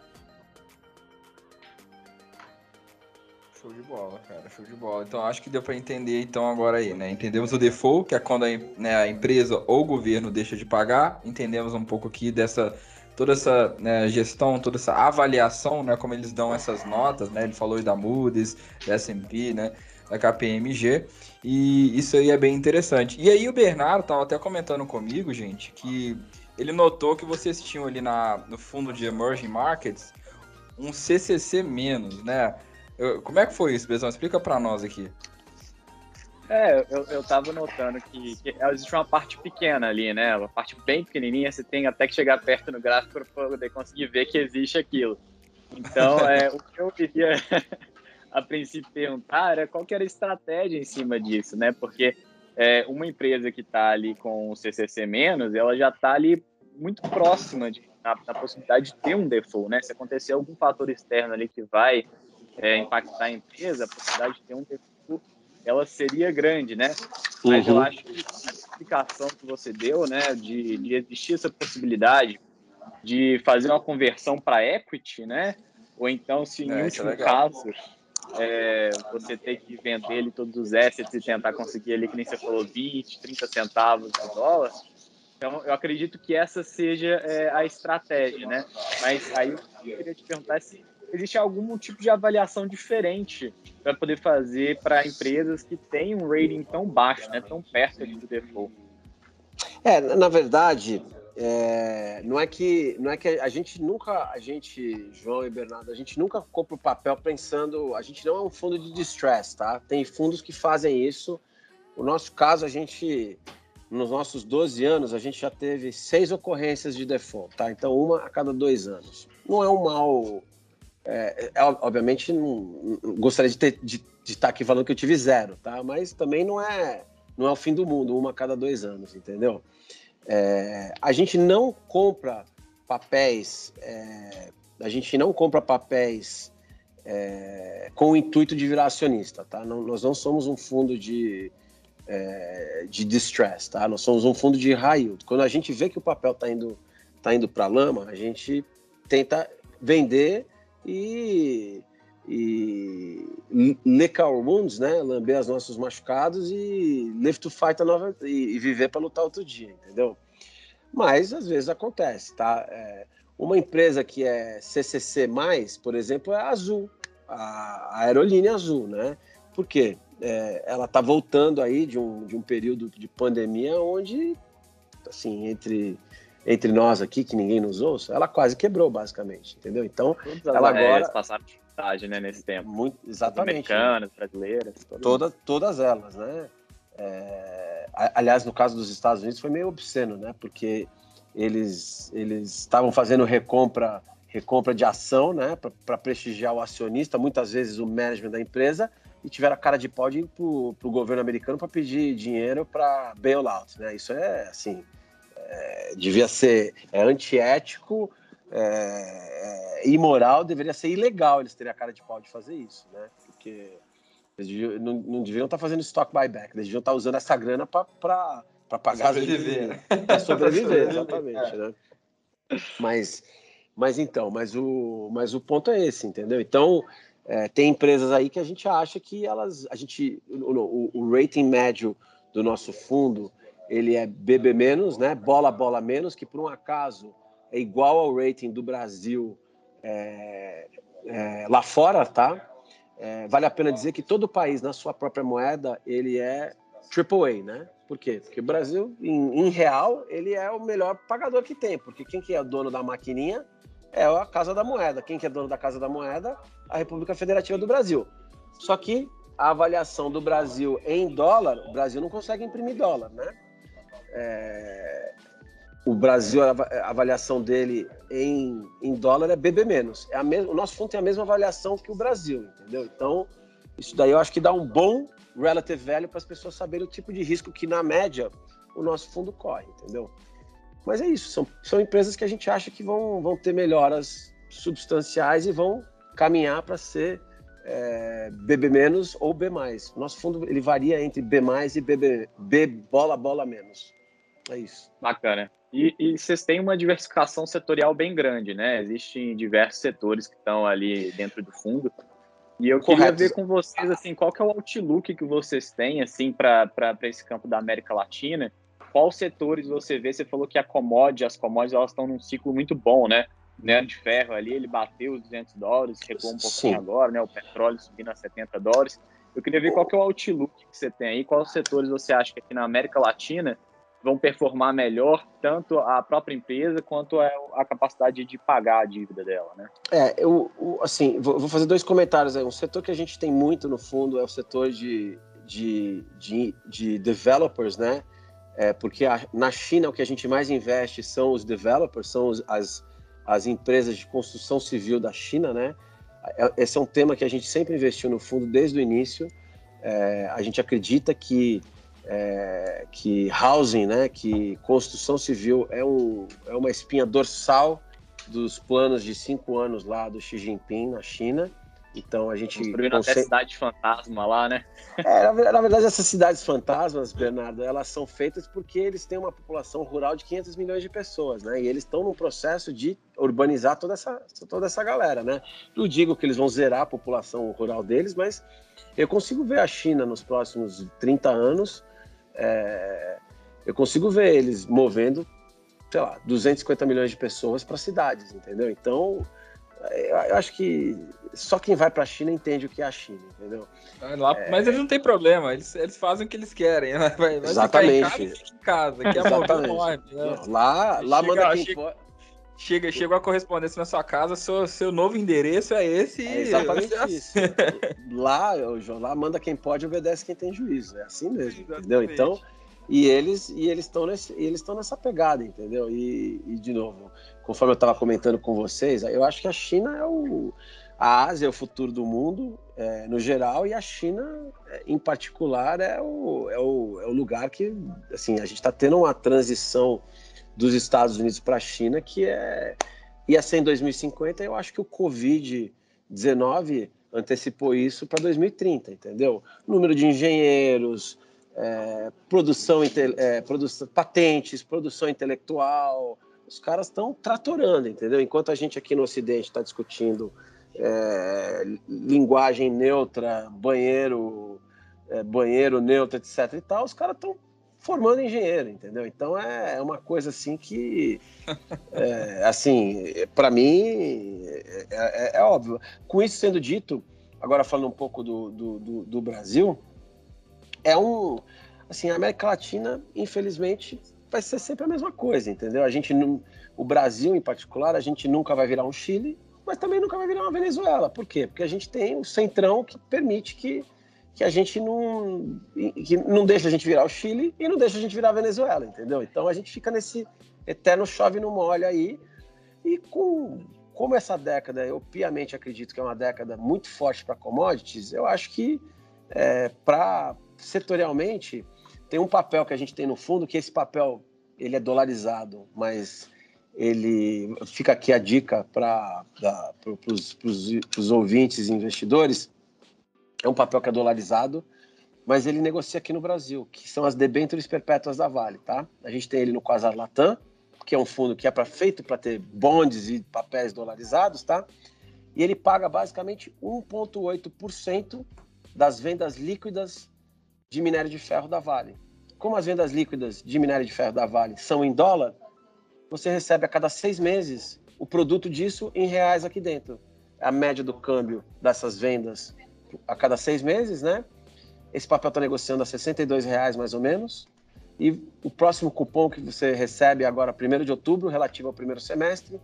Show de bola, cara, show de bola. Então acho que deu para entender então agora aí, né? Entendemos o default, que é quando a, né, a empresa ou o governo deixa de pagar. Entendemos um pouco aqui dessa toda essa né, gestão, toda essa avaliação, né, como eles dão essas notas, né? Ele falou da Moody's, da S&P, né, da KPMG, e isso aí é bem interessante. E aí o Bernardo tava até comentando comigo, gente, que ele notou que vocês tinham ali na, no fundo de emerging markets um CCC menos, né? Como é que foi isso, Bezão? Explica para nós aqui. É, eu, eu tava notando que, que, existe uma parte pequena ali, né? Uma parte bem pequenininha, você tem até que chegar perto no gráfico para poder conseguir ver que existe aquilo. Então, é, o que eu queria a princípio perguntar era qual que era a estratégia em cima disso, né? Porque é, uma empresa que está ali com o CCC ela já está ali muito próxima de, na, na, possibilidade de ter um default, né? Se acontecer algum fator externo ali que vai é, impactar a empresa, a possibilidade de ter um default, ela seria grande, né? Mas uhum. eu acho que a explicação que você deu, né, de, de existir essa possibilidade de fazer uma conversão para equity, né? Ou então, se em é, é último é caso é, você ter que vender ele todos os assets e tentar conseguir ali, que nem você falou, 20, 30 centavos de dólar. Então, eu acredito que essa seja é, a estratégia, né? Mas aí eu queria te perguntar se existe algum tipo de avaliação diferente para poder fazer para empresas que têm um rating tão baixo, né, tão perto do default? É, na verdade, é, não é que não é que a gente nunca, a gente, João e Bernardo, a gente nunca compra o papel pensando, a gente não é um fundo de distress, tá? Tem fundos que fazem isso. No nosso caso, a gente, nos nossos 12 anos, a gente já teve seis ocorrências de default, tá? Então, uma a cada dois anos. Não é um mal. É, é, obviamente, não, gostaria de, de, de estar aqui falando que eu tive zero, tá? Mas também não é, não é o fim do mundo, uma a cada dois anos, entendeu? É, a gente não compra papéis, é, a gente não compra papéis é, com o intuito de virar acionista, tá? Não, nós não somos um fundo de, é, de distress, tá? Nós somos um fundo de yield. Quando a gente vê que o papel está indo, tá indo para a lama, a gente tenta vender e e our wounds, né? Lamber os nossos machucados e live to fight a nova e, e viver para lutar outro dia, entendeu? Mas às vezes acontece, tá? É, uma empresa que é CCC+, por exemplo, é a Azul, a, a aerolínea Azul, né? Por quê? É, ela está voltando aí de um, de um período de pandemia onde, assim, entre entre nós aqui, que ninguém nos ouça, ela quase quebrou, basicamente, entendeu? Então, Todas ela agora... passaram dificuldade, né, nesse tempo. Muito, exatamente. Americanas, brasileiras. Todas, todas elas, né? É... Aliás, no caso dos Estados Unidos foi meio obsceno, né? Porque eles eles estavam fazendo recompra recompra de ação, né? Para prestigiar o acionista, muitas vezes o management da empresa, e tiveram a cara de pau de ir para o governo americano para pedir dinheiro para bailout, né? Isso é, assim é, devia ser é, antiético, é, é, imoral, deveria ser ilegal eles terem a cara de pau de fazer isso, né? Porque eles deviam, não, não, deviam estar fazendo stock buyback, eles deviam estar usando essa grana para pagar sobreviver, para sobreviver, exatamente, né? Mas, mas então, mas o, mas o ponto é esse, entendeu? Então é, tem empresas aí que a gente acha que elas, a gente, o, o, o rating médio do nosso fundo ele é BB menos, né? Bola bola menos, que por um acaso é igual ao rating do Brasil é, é, lá fora, tá? É, vale a pena dizer que todo país na sua própria moeda ele é AAA, né? Por quê? Porque o Brasil, em, em, real, ele é o melhor pagador que tem, porque quem que é o dono da maquininha é a Casa da Moeda. Quem que é dono da Casa da Moeda? A República Federativa do Brasil. Só que a avaliação do Brasil em dólar, o Brasil não consegue imprimir dólar, né? É, o Brasil, a avaliação dele em, em dólar é BB menos. É a o nosso fundo tem a mesma avaliação que o Brasil, entendeu? Então, isso daí eu acho que dá um bom relative value para as pessoas saberem o tipo de risco que, na média, o nosso fundo corre, entendeu? Mas é isso, são, são empresas que a gente acha que vão, vão ter melhoras substanciais e vão caminhar para ser é, BB menos ou B mais. Nosso fundo ele varia entre B mais e BB, B bola bola menos. É isso. Bacana. E, e, vocês têm uma diversificação setorial bem grande, né? Existem diversos setores que estão ali dentro do fundo. E eu Correto. queria ver com vocês assim, qual que é o outlook que vocês têm assim para esse campo da América Latina? Quais setores você vê? Você falou que a commodity, as commodities elas estão num ciclo muito bom, né? né de ferro ali, ele bateu os 200 dólares, recuou um pouquinho Sim. agora, né? O petróleo subindo a 70 dólares. Eu queria ver qual que é o outlook que você tem aí, quais setores você acha que aqui na América Latina vão performar melhor tanto a própria empresa quanto a, capacidade de pagar a dívida dela, né? É, eu, assim, vou, vou, fazer dois comentários aí. Um setor que a gente tem muito no fundo é o setor de, de, de, de developers, né? É, porque a, na China o que a gente mais investe são os developers, são os, as, as empresas de construção civil da China, né? É, esse é um tema que a gente sempre investiu no fundo desde o início. É, a gente acredita que é, que housing, né, que construção civil é, um, é uma espinha dorsal dos planos de cinco anos lá do Xi Jinping na China. Então a gente. Construindo consegue... até cidade fantasma lá, né? É, na, verdade, essas cidades fantasmas, Bernardo, elas são feitas porque eles têm uma população rural de 500 milhões de pessoas, né? E eles estão num processo de urbanizar toda essa, toda essa galera, né? Não digo que eles vão zerar a população rural deles, mas eu consigo ver a China nos próximos 30 anos é, eu consigo ver eles movendo, sei lá, 250 milhões de pessoas para cidades, entendeu? Então, eu acho que só quem vai para a China entende o que é a China, entendeu? Lá, é... Mas eles não têm problema, eles, eles fazem o que eles querem. Né? Vai, vai Exatamente. Em casa, em casa, que é Exatamente. Né? Lá, lá chega, manda quem chega, chega, chega a correspondência na sua casa, seu, seu novo endereço é esse. É exatamente isso. lá, lá manda quem pode, obedece quem tem juízo. É assim mesmo, exatamente. entendeu? Então, e eles e eles estão nesse eles estão nessa pegada, entendeu? E, e de novo, conforme eu estava comentando com vocês, eu acho que a China é o a Ásia é o futuro do mundo é, no geral e a China é, em particular é o, é o, é o lugar que assim a gente está tendo uma transição dos Estados Unidos para a China que é ia ser em 2050 eu acho que o Covid 19 antecipou isso para 2030 entendeu número de engenheiros é, produção, é, produção patentes produção intelectual os caras estão tratorando entendeu enquanto a gente aqui no Ocidente está discutindo é, linguagem neutra, banheiro, é, banheiro neutro, etc. e tal, os caras estão formando engenheiro, entendeu? Então é, é uma coisa assim que, é, assim, para mim é, é, é, óbvio. Com isso sendo dito, agora falando um pouco do, do, do, do Brasil, é um, assim, a América Latina, infelizmente, vai ser sempre a mesma coisa, entendeu? A gente, o Brasil em particular, a gente nunca vai virar um Chile mas também nunca vai virar uma Venezuela. Por quê? Porque a gente tem o centrão que permite que, que a gente não que não deixa a gente virar o Chile e não deixa a gente virar a Venezuela, entendeu? Então a gente fica nesse eterno chove no molho aí e com como essa década eu piamente acredito que é uma década muito forte para commodities, eu acho que é, para setorialmente tem um papel que a gente tem no fundo que esse papel ele é dolarizado, mas ele fica aqui a dica para os ouvintes e investidores. É um papel que é dolarizado, mas ele negocia aqui no Brasil, que são as debêntures perpétuas da Vale, tá? A gente tem ele no Quasar Latam, que é um fundo que é pra, feito para ter bondes e papéis dolarizados, tá? E ele paga basicamente 1,8% das vendas líquidas de minério de ferro da Vale. Como as vendas líquidas de minério de ferro da Vale são em dólar, você recebe a cada seis meses o produto disso em reais aqui dentro. A média do câmbio dessas vendas a cada seis meses, né? Esse papel está negociando a 62 reais mais ou menos. E o próximo cupom que você recebe agora, 1 de outubro, relativo ao primeiro semestre,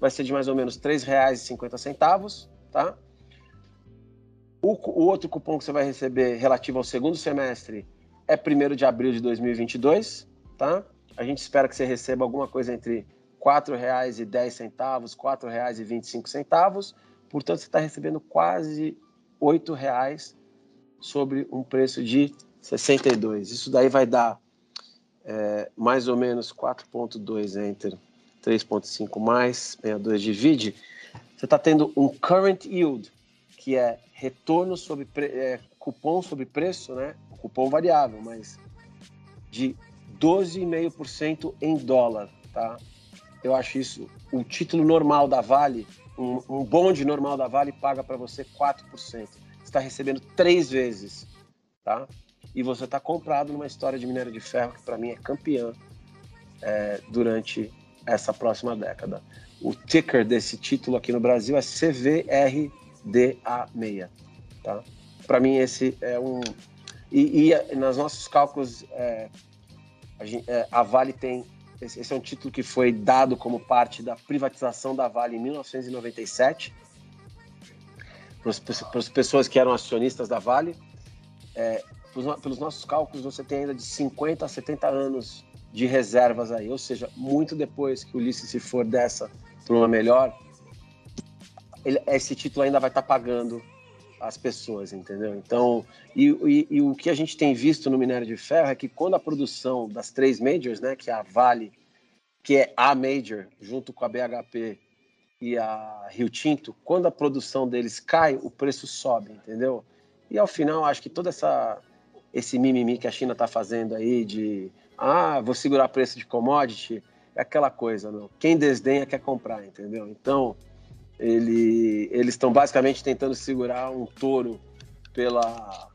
vai ser de mais ou menos R$ 3,50, tá? O, o, outro cupom que você vai receber relativo ao segundo semestre é 1 de abril de 2022, tá? a gente espera que você receba alguma coisa entre R$ 4,10, R$ 4,25. Portanto, você está recebendo quase R$ 8,00 sobre um preço de 62. Isso daí vai dar é, mais ou menos 4,2 entre 3,5 mais 62 divide. Você está tendo um current yield, que é retorno sobre é, cupom sobre preço, né? Cupom variável, mas de 12,5% em dólar, tá? Eu acho isso. O título normal da Vale, um, bonde normal da Vale paga para você 4%. Você está recebendo três vezes, tá? E você está comprado numa história de minério de ferro que para mim é campeã é, durante essa próxima década. O ticker desse título aqui no Brasil é CVRDA6, tá? Para mim esse é um e, e nos nossos cálculos é, a, gente, é, a Vale tem. Esse, esse é um título que foi dado como parte da privatização da Vale em 1997 para as pessoas que eram acionistas da Vale. É, pelos, pelos nossos cálculos, você tem ainda de 50 a 70 anos de reservas aí, ou seja, muito depois que o Ulisses se for dessa para uma melhor, ele, esse título ainda vai estar tá pagando as pessoas, entendeu? Então, e, e, e, o que a gente tem visto no minério de ferro é que quando a produção das três majors, né, que é a Vale, que é a major, junto com a BHP e a Rio Tinto, quando a produção deles cai, o preço sobe, entendeu? E ao final, acho que toda essa esse mimimi que a China está fazendo aí de ah, vou segurar preço de commodity, é aquela coisa, não. Quem desdenha quer comprar, entendeu? Então, ele, eles estão basicamente tentando segurar um touro pela,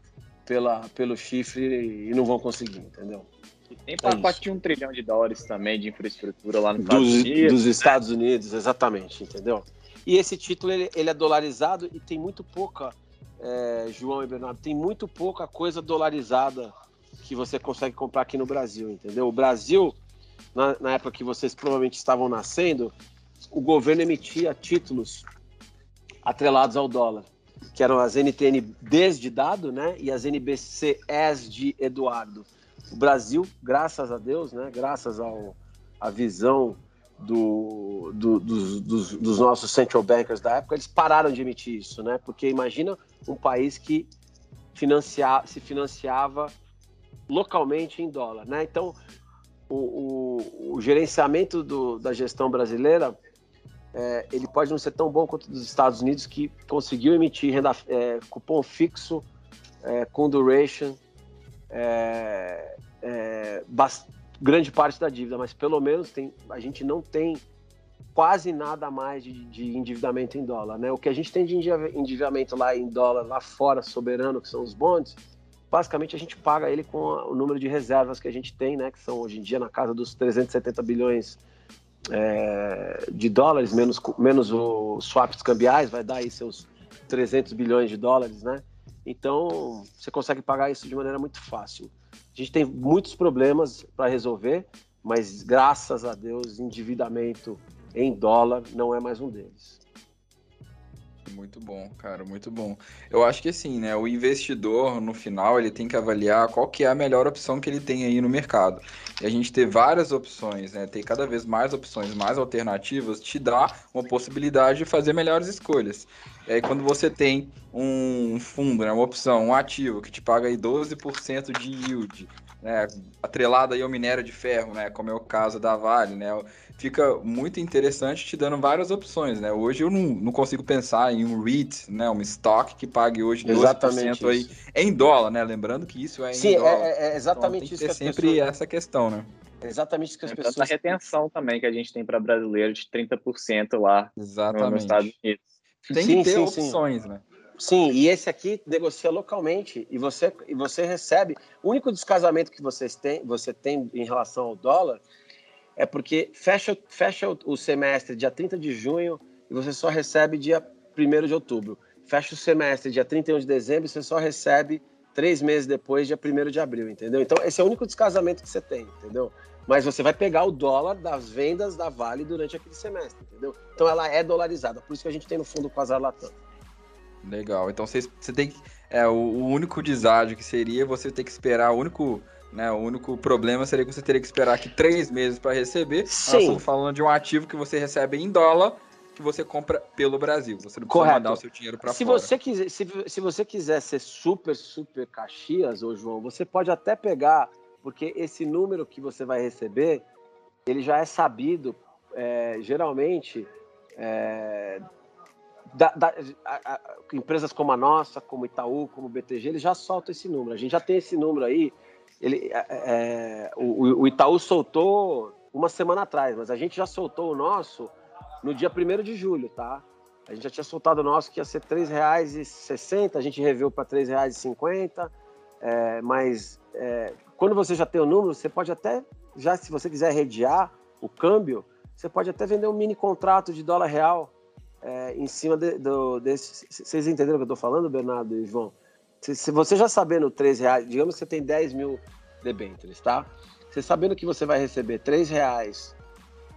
pela, pelo chifre e não vão conseguir, entendeu? E tem pacote é de um trilhão de dólares também de infraestrutura lá nos Estados Unidos. Dos Estados Unidos, exatamente, entendeu? E esse título ele, ele é dolarizado e tem muito pouca, é, João e Bernardo, tem muito pouca coisa dolarizada que você consegue comprar aqui no Brasil, entendeu? O Brasil, na, na época que vocês provavelmente estavam nascendo, o governo emitia títulos atrelados ao dólar, que eram as NTN-Ds de dado, né, e as NBC-S de Eduardo. O Brasil, graças a Deus, né, graças ao, à visão do, do, dos, dos, dos, nossos central bankers da época, eles pararam de emitir isso, né? Porque imagina um país que se financiava localmente em dólar, né? Então, o, o, o gerenciamento do, da gestão brasileira é, ele pode não ser tão bom quanto dos Estados Unidos, que conseguiu emitir renda, é, cupom fixo é, com duration é, é, grande parte da dívida, mas pelo menos tem, a gente não tem quase nada mais de, de, endividamento em dólar. Né? O que a gente tem de endividamento lá em dólar, lá fora, soberano, que são os bonds, basicamente a gente paga ele com o número de reservas que a gente tem, né? que são hoje em dia na casa dos 370 bilhões é, de dólares, menos, menos os swaps cambiais, vai dar aí seus 300 bilhões de dólares, né? Então, você consegue pagar isso de maneira muito fácil. A gente tem muitos problemas para resolver, mas graças a Deus, endividamento em dólar não é mais um deles. Muito bom, cara, muito bom. Eu acho que assim, né, o investidor no final ele tem que avaliar qual que é a melhor opção que ele tem aí no mercado. E a gente ter várias opções, né, ter cada vez mais opções, mais alternativas, te dá uma possibilidade de fazer melhores escolhas. E aí quando você tem um fundo, né, uma opção, um ativo que te paga aí 12% de yield, né, atrelado aí ao minério de ferro, né, como é o caso da Vale, né, fica muito interessante te dando várias opções, né? Hoje eu não, não consigo pensar em um REIT, né, um stock que pague hoje 12% exatamente aí isso. em dólar, né? Lembrando que isso é Sim, em dólar. É, é exatamente então, isso que sempre pessoas... essa questão, né? É exatamente isso que as é pessoas... A retenção também que a gente tem para brasileiro de 30% lá exatamente. nos Estados Unidos. Tem sim, que ter sim, opções, sim. né? Sim, e esse aqui negocia localmente e você, e você recebe. O único descasamento que vocês têm, você tem em relação ao dólar é porque fecha, fecha o, semestre dia 30 de junho e você só recebe dia 1 de outubro. Fecha o semestre dia 31 de dezembro e você só recebe três meses depois, dia 1 de abril, entendeu? Então, esse é o único descasamento que você tem, entendeu? Mas você vai pegar o dólar das vendas da Vale durante aquele semestre, entendeu? Então, ela é dolarizada. Por isso que a gente tem no fundo o Quasar Latam. Legal. Então, você, você tem que... É, o, o único deságio que seria você ter que esperar, o único né? O único problema seria que você teria que esperar aqui três meses para receber. Sim. Nós estamos falando de um ativo que você recebe em dólar que você compra pelo Brasil. Você não precisa Correto. mandar o seu dinheiro para fora. Você quiser, se, se você quiser ser super, super Caxias, ô João, você pode até pegar, porque esse número que você vai receber, ele já é sabido, é, geralmente, é, da, da, a, a, empresas como a nossa, como Itaú, como BTG, eles já soltam esse número. A gente já tem esse número aí ele, é, é, o, o, Itaú soltou uma semana atrás, mas a gente já soltou o nosso no dia 1 de julho, tá? A gente já tinha soltado o nosso que ia ser R$ 3,60, a gente reveu para R$ 3,50, é, mas é, quando você já tem o número, você pode até, já se você quiser redear o câmbio, você pode até vender um mini contrato de dólar real é, em cima de, do, desse. Vocês entenderam o que eu estou falando, Bernardo e João? Se, se você já sabendo 3 reais, digamos que você tem 10 mil debêntures, tá? Você sabendo que você vai receber 3 reais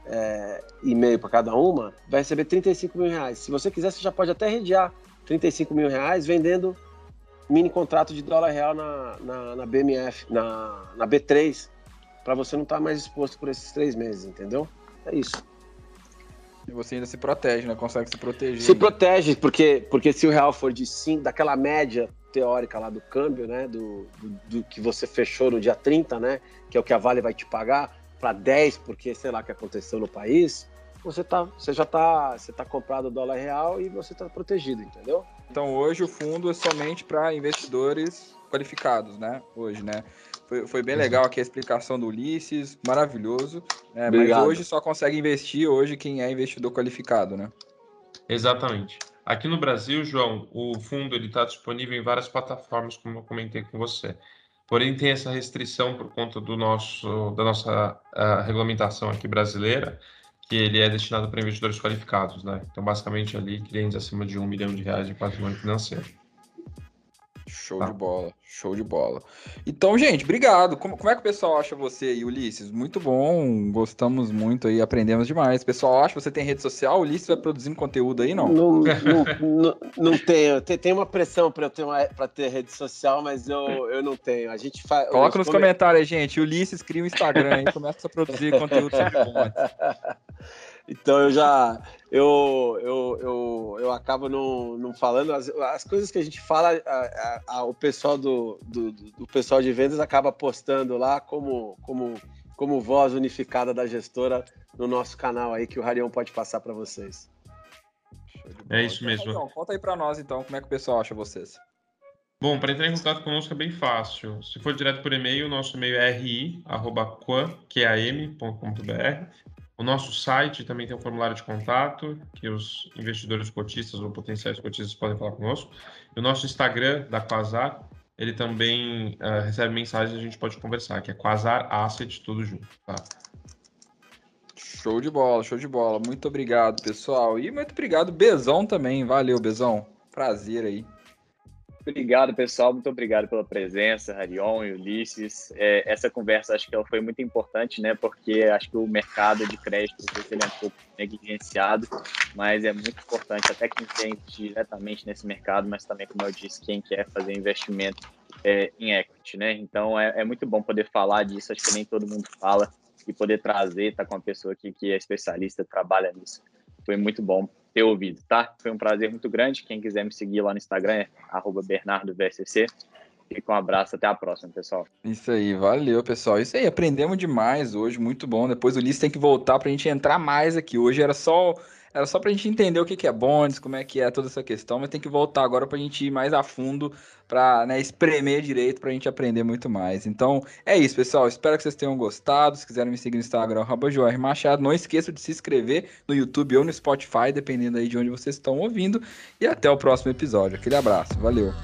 é, e meio para cada uma, vai receber 35 mil reais. Se você quiser, você já pode até redear 35 mil reais vendendo mini contrato de dólar real na, na, na BMF, na, na B3, para você não estar tá mais exposto por esses três meses, entendeu? É isso. E você ainda se protege, né? Consegue se proteger. Se protege, porque, porque se o real for de 5, daquela média teórica lá do câmbio, né? Do, do, do, que você fechou no dia 30, né? Que é o que a Vale vai te pagar, para 10, porque sei lá o que aconteceu no país, você, tá, você já tá, você tá comprado dólar real e você tá protegido, entendeu? Então hoje o fundo é somente para investidores qualificados, né? Hoje, né? Foi, foi bem legal aqui a explicação do Ulisses, maravilhoso. Né? Mas hoje só consegue investir hoje quem é investidor qualificado, né? Exatamente. Aqui no Brasil, João, o fundo está disponível em várias plataformas, como eu comentei com você. Porém, tem essa restrição por conta do nosso, da nossa regulamentação aqui brasileira, que ele é destinado para investidores qualificados, né? Então, basicamente, ali, clientes acima de um milhão de reais de patrimônio financeiro. Show tá. de bola, show de bola. Então, gente, obrigado. Como, como é que o pessoal acha você aí, Ulisses? Muito bom, gostamos muito aí, aprendemos demais. O pessoal acha que você tem rede social? O Ulisses vai produzindo conteúdo aí, não? Não, não, não, não tenho. Tem, tem uma pressão para eu ter, uma, ter rede social, mas eu, eu não tenho. A gente faz. Coloca nos come... comentários, gente. Ulisses cria um Instagram e começa a produzir conteúdo sobre Então eu já eu, eu, eu, eu acabo não, não falando as, as coisas que a gente fala, a, a, a, o pessoal do, do, do, pessoal de vendas acaba postando lá como, como, como voz unificada da gestora no nosso canal aí que o Rarião pode passar para vocês. É isso mesmo. Então, conta aí para nós então como é que o pessoal acha vocês. Bom, para entrar em contato conosco é bem fácil. Se for direto por e-mail, nosso e-mail é ri@qam.com.br o nosso site também tem um formulário de contato, que os investidores cotistas ou potenciais cotistas podem falar conosco. E o nosso Instagram, da Quasar, ele também uh, recebe mensagens e a gente pode conversar, que é Quasar Asset, tudo junto, tá? Show de bola, show de bola. Muito obrigado, pessoal. E muito obrigado, Bezão também. Valeu, Bezão. Prazer aí. Obrigado, pessoal. Muito obrigado pela presença, Rarion e Ulisses. É, essa conversa acho que ela foi muito importante, né? Porque acho que o mercado de crédito ele é um pouco negligenciado, mas é muito importante até quem tem diretamente nesse mercado, mas também, como eu disse, quem quer fazer investimento é, em equity, né? Então é, é, muito bom poder falar disso. Acho que nem todo mundo fala e poder trazer, tá com uma pessoa aqui que é especialista, trabalha nisso. Foi muito bom ter ouvido, tá? Foi um prazer muito grande. Quem quiser me seguir lá no Instagram é BernardoVSC. Fica um abraço, até a próxima, pessoal. Isso aí, valeu, pessoal. Isso aí, aprendemos demais hoje, muito bom. Depois o Ulisses tem que voltar para a gente entrar mais aqui. Hoje era só era só para a gente entender o que, que é bonds, como é que é toda essa questão, mas tem que voltar agora para a gente ir mais a fundo, para né, espremer direito, para a gente aprender muito mais. Então, é isso, pessoal. Espero que vocês tenham gostado. Se quiserem me seguir no Instagram, Joar Machado. Não esqueça de se inscrever no YouTube ou no Spotify, dependendo aí de onde vocês estão ouvindo. E até o próximo episódio. Aquele abraço. Valeu.